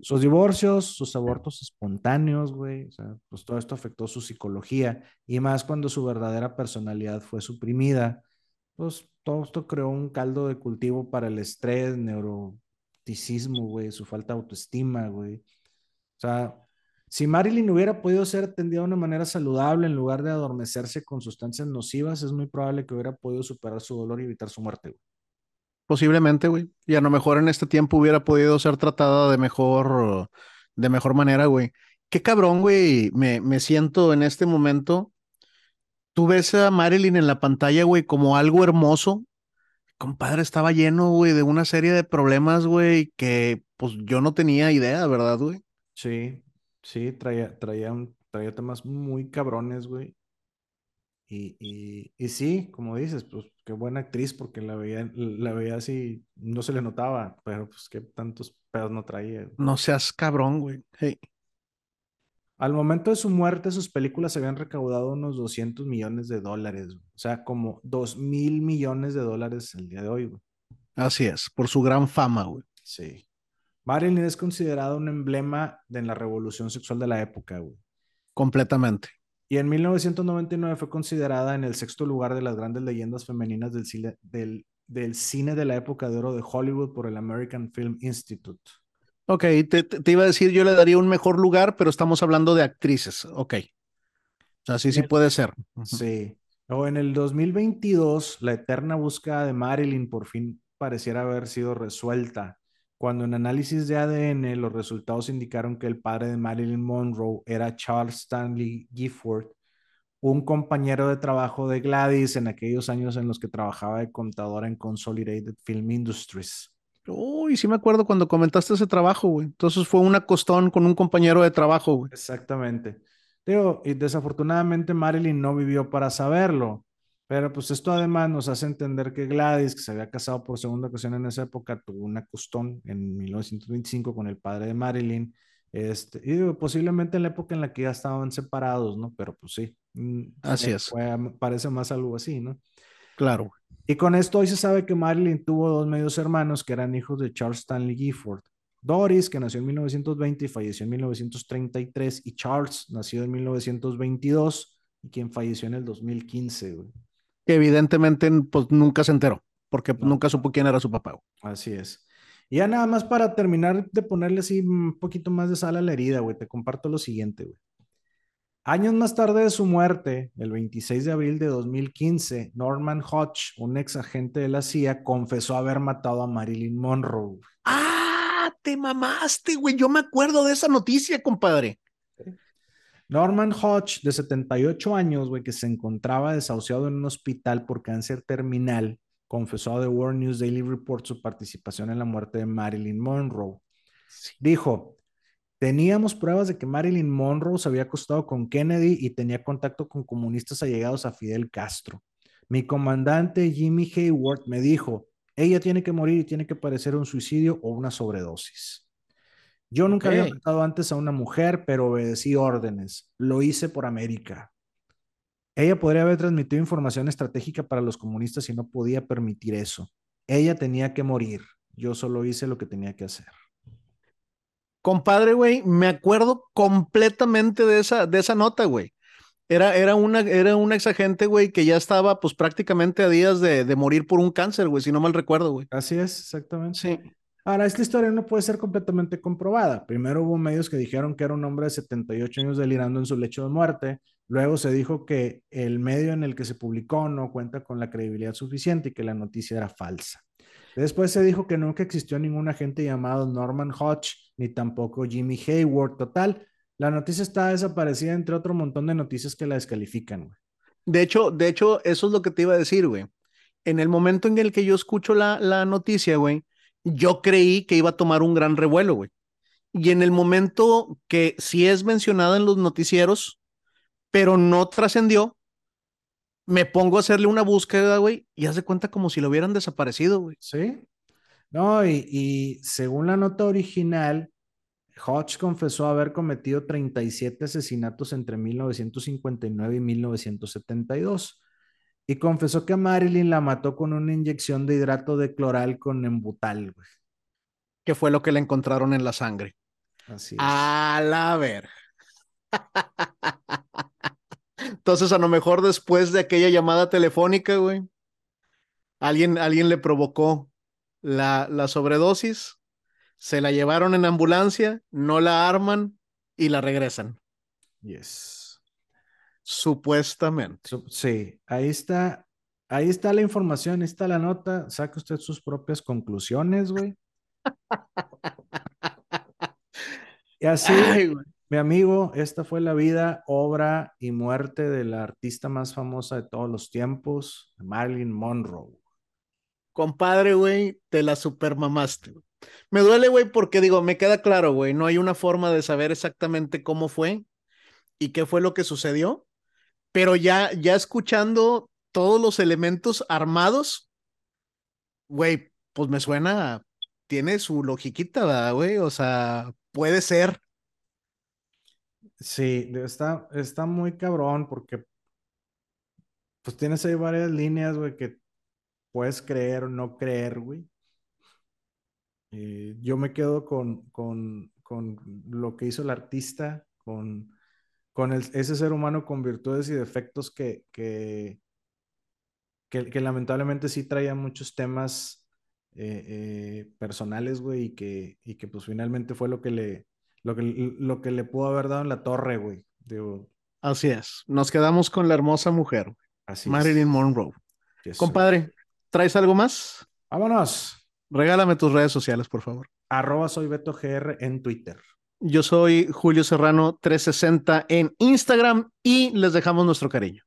Sus divorcios, sus abortos espontáneos, güey, o sea, pues todo esto afectó su psicología y más cuando su verdadera personalidad fue suprimida pues todo esto creó un caldo de cultivo para el estrés, neuroticismo, güey, su falta de autoestima, güey. O sea, si Marilyn hubiera podido ser atendida de una manera saludable en lugar de adormecerse con sustancias nocivas, es muy probable que hubiera podido superar su dolor y evitar su muerte, güey. Posiblemente, güey. Y a lo mejor en este tiempo hubiera podido ser tratada de mejor, de mejor manera, güey. Qué cabrón, güey. Me, me siento en este momento tú ves a Marilyn en la pantalla, güey, como algo hermoso. Compadre, estaba lleno, güey, de una serie de problemas, güey, que pues yo no tenía idea, ¿verdad, güey? Sí, sí, traía, traía, un, traía temas muy cabrones, güey. Y, y, y, sí, como dices, pues qué buena actriz, porque la veía, la veía así, no se le notaba, pero pues qué tantos pedos no traía. No seas cabrón, güey. Hey. Al momento de su muerte, sus películas habían recaudado unos 200 millones de dólares, o sea, como 2 mil millones de dólares el día de hoy. Güey. Así es, por su gran fama, güey. Sí. Marilyn es considerada un emblema de la revolución sexual de la época, güey. Completamente. Y en 1999 fue considerada en el sexto lugar de las grandes leyendas femeninas del cine, del, del cine de la época de oro de Hollywood por el American Film Institute. Ok, te, te, iba a decir, yo le daría un mejor lugar, pero estamos hablando de actrices. Ok. O sea, sí, sí puede ser. Sí. O en el 2022, la eterna búsqueda de Marilyn por fin pareciera haber sido resuelta, cuando en análisis de ADN los resultados indicaron que el padre de Marilyn Monroe era Charles Stanley Gifford, un compañero de trabajo de Gladys en aquellos años en los que trabajaba de contadora en Consolidated Film Industries. Uy, sí me acuerdo cuando comentaste ese trabajo, güey. Entonces fue un acostón con un compañero de trabajo, güey. Exactamente. Digo, y desafortunadamente Marilyn no vivió para saberlo, pero pues esto además nos hace entender que Gladys, que se había casado por segunda ocasión en esa época, tuvo un acostón en 1925 con el padre de Marilyn, este, y digo, posiblemente en la época en la que ya estaban separados, ¿no? Pero pues sí. Mm, así es. parece más algo así, ¿no? Claro. Y con esto hoy se sabe que Marilyn tuvo dos medios hermanos que eran hijos de Charles Stanley Gifford. Doris, que nació en 1920 y falleció en 1933, y Charles, nacido en 1922 y quien falleció en el 2015. Que evidentemente pues, nunca se enteró, porque nunca supo quién era su papá. Así es. Y ya nada más para terminar de ponerle así un poquito más de sal a la herida, güey, te comparto lo siguiente, güey. Años más tarde de su muerte, el 26 de abril de 2015, Norman Hodge, un ex agente de la CIA, confesó haber matado a Marilyn Monroe. ¡Ah! Te mamaste, güey. Yo me acuerdo de esa noticia, compadre. Norman Hodge, de 78 años, güey, que se encontraba desahuciado en un hospital por cáncer terminal, confesó a The World News Daily Report su participación en la muerte de Marilyn Monroe. Dijo, Teníamos pruebas de que Marilyn Monroe se había acostado con Kennedy y tenía contacto con comunistas allegados a Fidel Castro. Mi comandante Jimmy Hayward me dijo, ella tiene que morir y tiene que parecer un suicidio o una sobredosis. Yo nunca había matado antes a una mujer, pero obedecí órdenes. Lo hice por América. Ella podría haber transmitido información estratégica para los comunistas y no podía permitir eso. Ella tenía que morir. Yo solo hice lo que tenía que hacer. Compadre, güey, me acuerdo completamente de esa, de esa nota, güey. Era, era, una, era un exagente, güey, que ya estaba pues prácticamente a días de, de morir por un cáncer, güey, si no mal recuerdo, güey. Así es, exactamente. Sí. Ahora, esta historia no puede ser completamente comprobada. Primero hubo medios que dijeron que era un hombre de 78 años delirando en su lecho de muerte. Luego se dijo que el medio en el que se publicó no cuenta con la credibilidad suficiente y que la noticia era falsa. Después se dijo que nunca existió ningún agente llamado Norman Hodge, ni tampoco Jimmy Hayward. Total, la noticia está desaparecida entre otro montón de noticias que la descalifican, güey. De hecho, de hecho, eso es lo que te iba a decir, güey. En el momento en el que yo escucho la, la noticia, güey, yo creí que iba a tomar un gran revuelo, güey. Y en el momento que sí es mencionada en los noticieros, pero no trascendió, me pongo a hacerle una búsqueda, güey, y hace cuenta como si lo hubieran desaparecido, güey. Sí. No, y, y según la nota original, Hodge confesó haber cometido 37 asesinatos entre 1959 y 1972 y confesó que Marilyn la mató con una inyección de hidrato de cloral con embutal, güey. Que fue lo que le encontraron en la sangre. Así es. A la ver. Entonces, a lo mejor después de aquella llamada telefónica, güey, alguien, alguien le provocó la, la sobredosis, se la llevaron en ambulancia, no la arman y la regresan. Yes. Supuestamente. Sup- sí, ahí está. Ahí está la información, ahí está la nota. Saque usted sus propias conclusiones, güey. Y así, Ay, mi amigo, esta fue la vida, obra y muerte de la artista más famosa de todos los tiempos, Marilyn Monroe. Compadre, güey, te la supermamaste. Me duele, güey, porque digo, me queda claro, güey, no hay una forma de saber exactamente cómo fue y qué fue lo que sucedió, pero ya, ya escuchando todos los elementos armados, güey, pues me suena, tiene su logiquita, ¿verdad, güey? O sea, puede ser. Sí, está, está muy cabrón porque pues tienes ahí varias líneas, güey, que puedes creer o no creer, güey. Eh, yo me quedo con, con, con lo que hizo el artista, con, con el- ese ser humano con virtudes y defectos que, que, que, que lamentablemente sí traía muchos temas eh, eh, personales, güey, y que, y que pues finalmente fue lo que le, lo que, lo que le pudo haber dado en la torre, güey. Digo, Así es. Nos quedamos con la hermosa mujer, güey, así Marilyn es. Monroe. Yes, sir. Compadre, ¿traes algo más? Vámonos. Regálame tus redes sociales, por favor. Arroba soy Beto GR en Twitter. Yo soy Julio Serrano 360 en Instagram y les dejamos nuestro cariño.